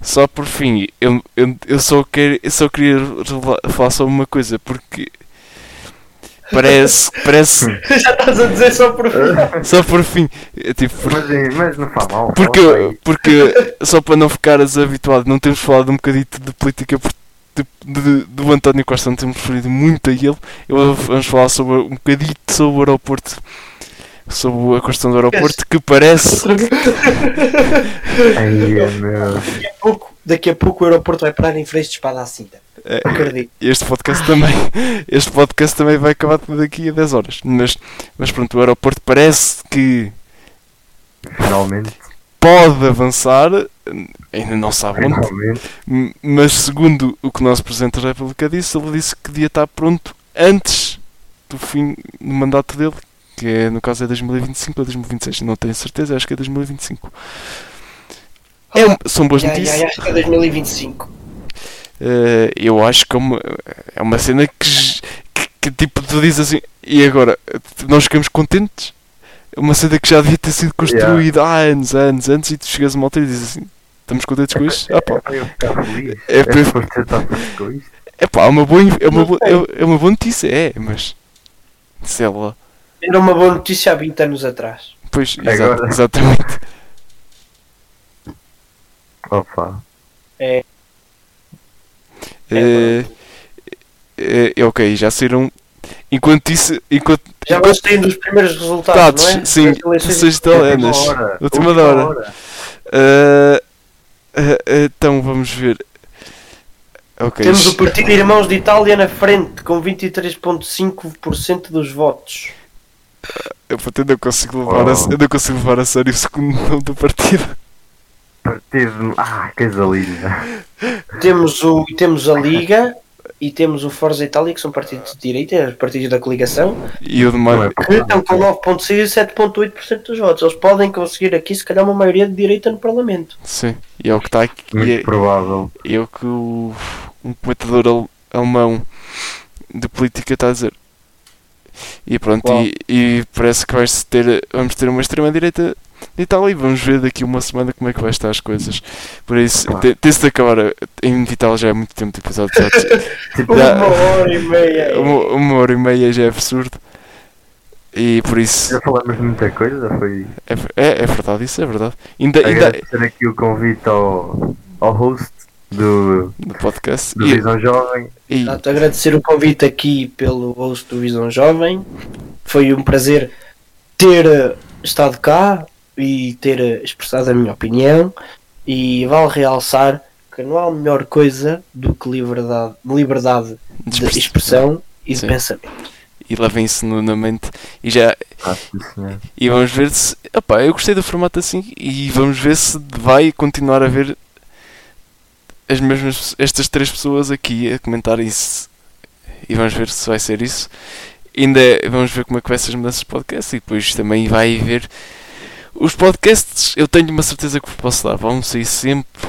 Só por fim, eu, eu, eu, só, quero, eu só queria falar só uma coisa, porque parece, parece, Já estás a dizer só por fim. só por fim, é tipo, por- Mas, mas não faz mal. porque, porque só para não ficares habituado, não temos falado um bocadito de política de, de- do António Costa, não temos referido muito a ele. Eu, vamos falar sobre um bocadito sobre o aeroporto, sobre a questão do aeroporto, que parece Ai, meu. Daqui a pouco, daqui a pouco o aeroporto vai parar em frente de espada à cinta. É, Acredito. este podcast também este podcast também vai acabar daqui a 10 horas mas, mas pronto, o aeroporto parece que Finalmente. pode avançar ainda não sabe onde Finalmente. m- mas segundo o que o nosso Presidente da República disse ele disse que devia estar pronto antes do fim do mandato dele que é, no caso é 2025 ou 2026 não tenho certeza, acho que é 2025 é, um- são boas notícias acho que é 2025. Eh, eu acho que é uma, é uma cena que, que, que, tipo tu dizes assim e agora nós ficamos contentes é uma cena que já devia ter sido construída há anos, anos antes e tu chegas a uma altura e dizes assim estamos contentes com isto? Ah, pá. É eu ficar feliz. É É estar feliz com isto. É pá, é uma boa, é uma boa, é, é uma boa notícia, é, mas sei lá, Era uma boa notícia há 20 anos atrás. pois, exa- exatamente Opa. É. Eh, eh, eh, ok, já saíram enquanto isso, enquanto Já vamos tendo os primeiros resultados, Dados, não é? sim, eleições eleições italianas. italianas. Última hora. Última da hora. Eh, eh, então vamos ver. Ok. Temos o Partido Irmãos de Itália na frente, com 23,5% dos votos. Eu eu não consigo levar a, Oh. eu não consigo levar a sério o segundo nome do partido. Partido. Ah, coisa linda. Temos, o, temos a Liga e temos o Forza Itália, que são partidos de direita, partidos da coligação, E o de Não mais. é que estão com 9,6% e 7,8% dos votos. Eles podem conseguir aqui, se calhar, uma maioria de direita no Parlamento. Sim, e é o que está aqui. Muito E é, provável. é o que o, um comentador al- alemão de política está a dizer. E pronto, e, e parece que vai ter, vamos ter uma extrema-direita de Itália e vamos ver daqui uma semana como é que vai estar as coisas. Por isso, Claro. te- tem-se de acabar. Em Itália já é muito tempo de episódio. Já, Tipo, Já- Uma hora e meia. uma, uma hora e meia já é absurdo. E por isso. já falamos de muita coisa. Foi É, é, é verdade, isso é verdade. Ainda, ainda aqui o convite ao, ao host do, no podcast. do E, Visão Jovem. e, agradecer o convite aqui pelo host do Visão Jovem. foi um prazer ter eh, estado cá e ter eh, expressado a minha opinião. E vale realçar que não há melhor coisa do que liberdade, liberdade de expressão e de Sim. pensamento. E levem isso no- na mente. E já. Ah. E vamos ver se. Opá, eu gostei do formato assim e vamos ver se vai continuar a ver as mesmas estas três pessoas aqui a comentar isso. E vamos ver se vai ser isso. Ainda vamos ver como é que vai ser as mudanças de podcast e depois também vai ver os podcasts. Eu tenho uma certeza que vos posso dar. Vão sair sempre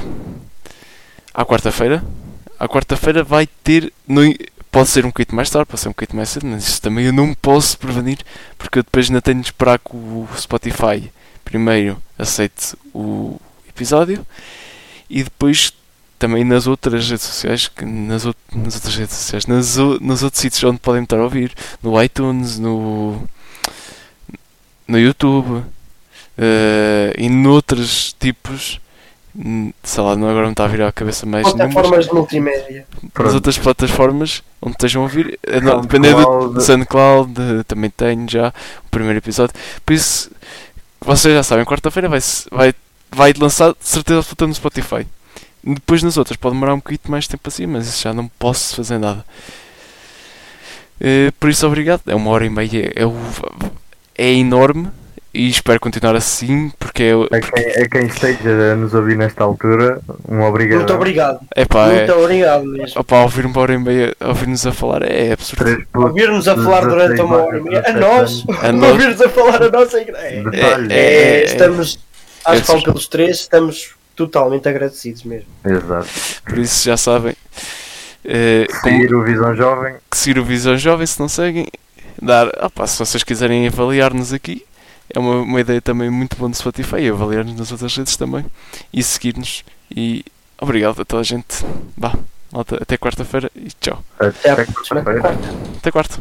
à quarta-feira. À quarta-feira vai ter. No, pode ser um bocadinho mais tarde, pode ser um bocadinho mais cedo, mas isso também eu não posso prevenir porque eu depois ainda tenho de esperar que o Spotify primeiro aceite o episódio e depois também nas outras redes sociais, nas, out- nas outras redes sociais, nas, o- nos outros sítios onde podem estar a ouvir, no iTunes, no, no YouTube eh, e noutros tipos, hum, sei lá, não, agora não está a virar a cabeça mais Plataformas de multimédia. nas outras plataformas onde estejam a ouvir, eh, não, dependendo do, do SoundCloud, eh, também tenho já o primeiro episódio. Por isso, vocês já sabem, quarta-feira vai, vai, vai lançar de certeza no Spotify. Depois nas outras pode demorar um bocadinho mais tempo assim, mas isso já não posso fazer nada. Eh, por isso, obrigado. É uma hora e meia, é, o- é enorme e espero continuar assim porque é, A quem, a quem esteja a nos ouvir nesta altura, um obrigado. Muito obrigado. é pá, é, Muito obrigado mesmo. opá, ouvir uma hora e meia, ouvir-nos a falar é absurdo. Ouvir-nos a falar durante uma hora e meia. A 16 nós. A nós. Ouvir-nos a falar a nossa igreja. Detalhe. É, É, é, estamos, é acho que pelos três, estamos totalmente agradecidos mesmo. Exato. Por isso já sabem. como- Seguir o Visão Jovem, que seguir o Visão Jovem se não seguem. Dar, opá, se vocês quiserem avaliar-nos aqui, é uma, uma ideia também muito boa no Spotify, e avaliar-nos nas outras redes também e seguir-nos. E obrigado a toda a gente. Vá, malta, até quarta-feira e tchau. até quarta-feira. quarta. Até quarta.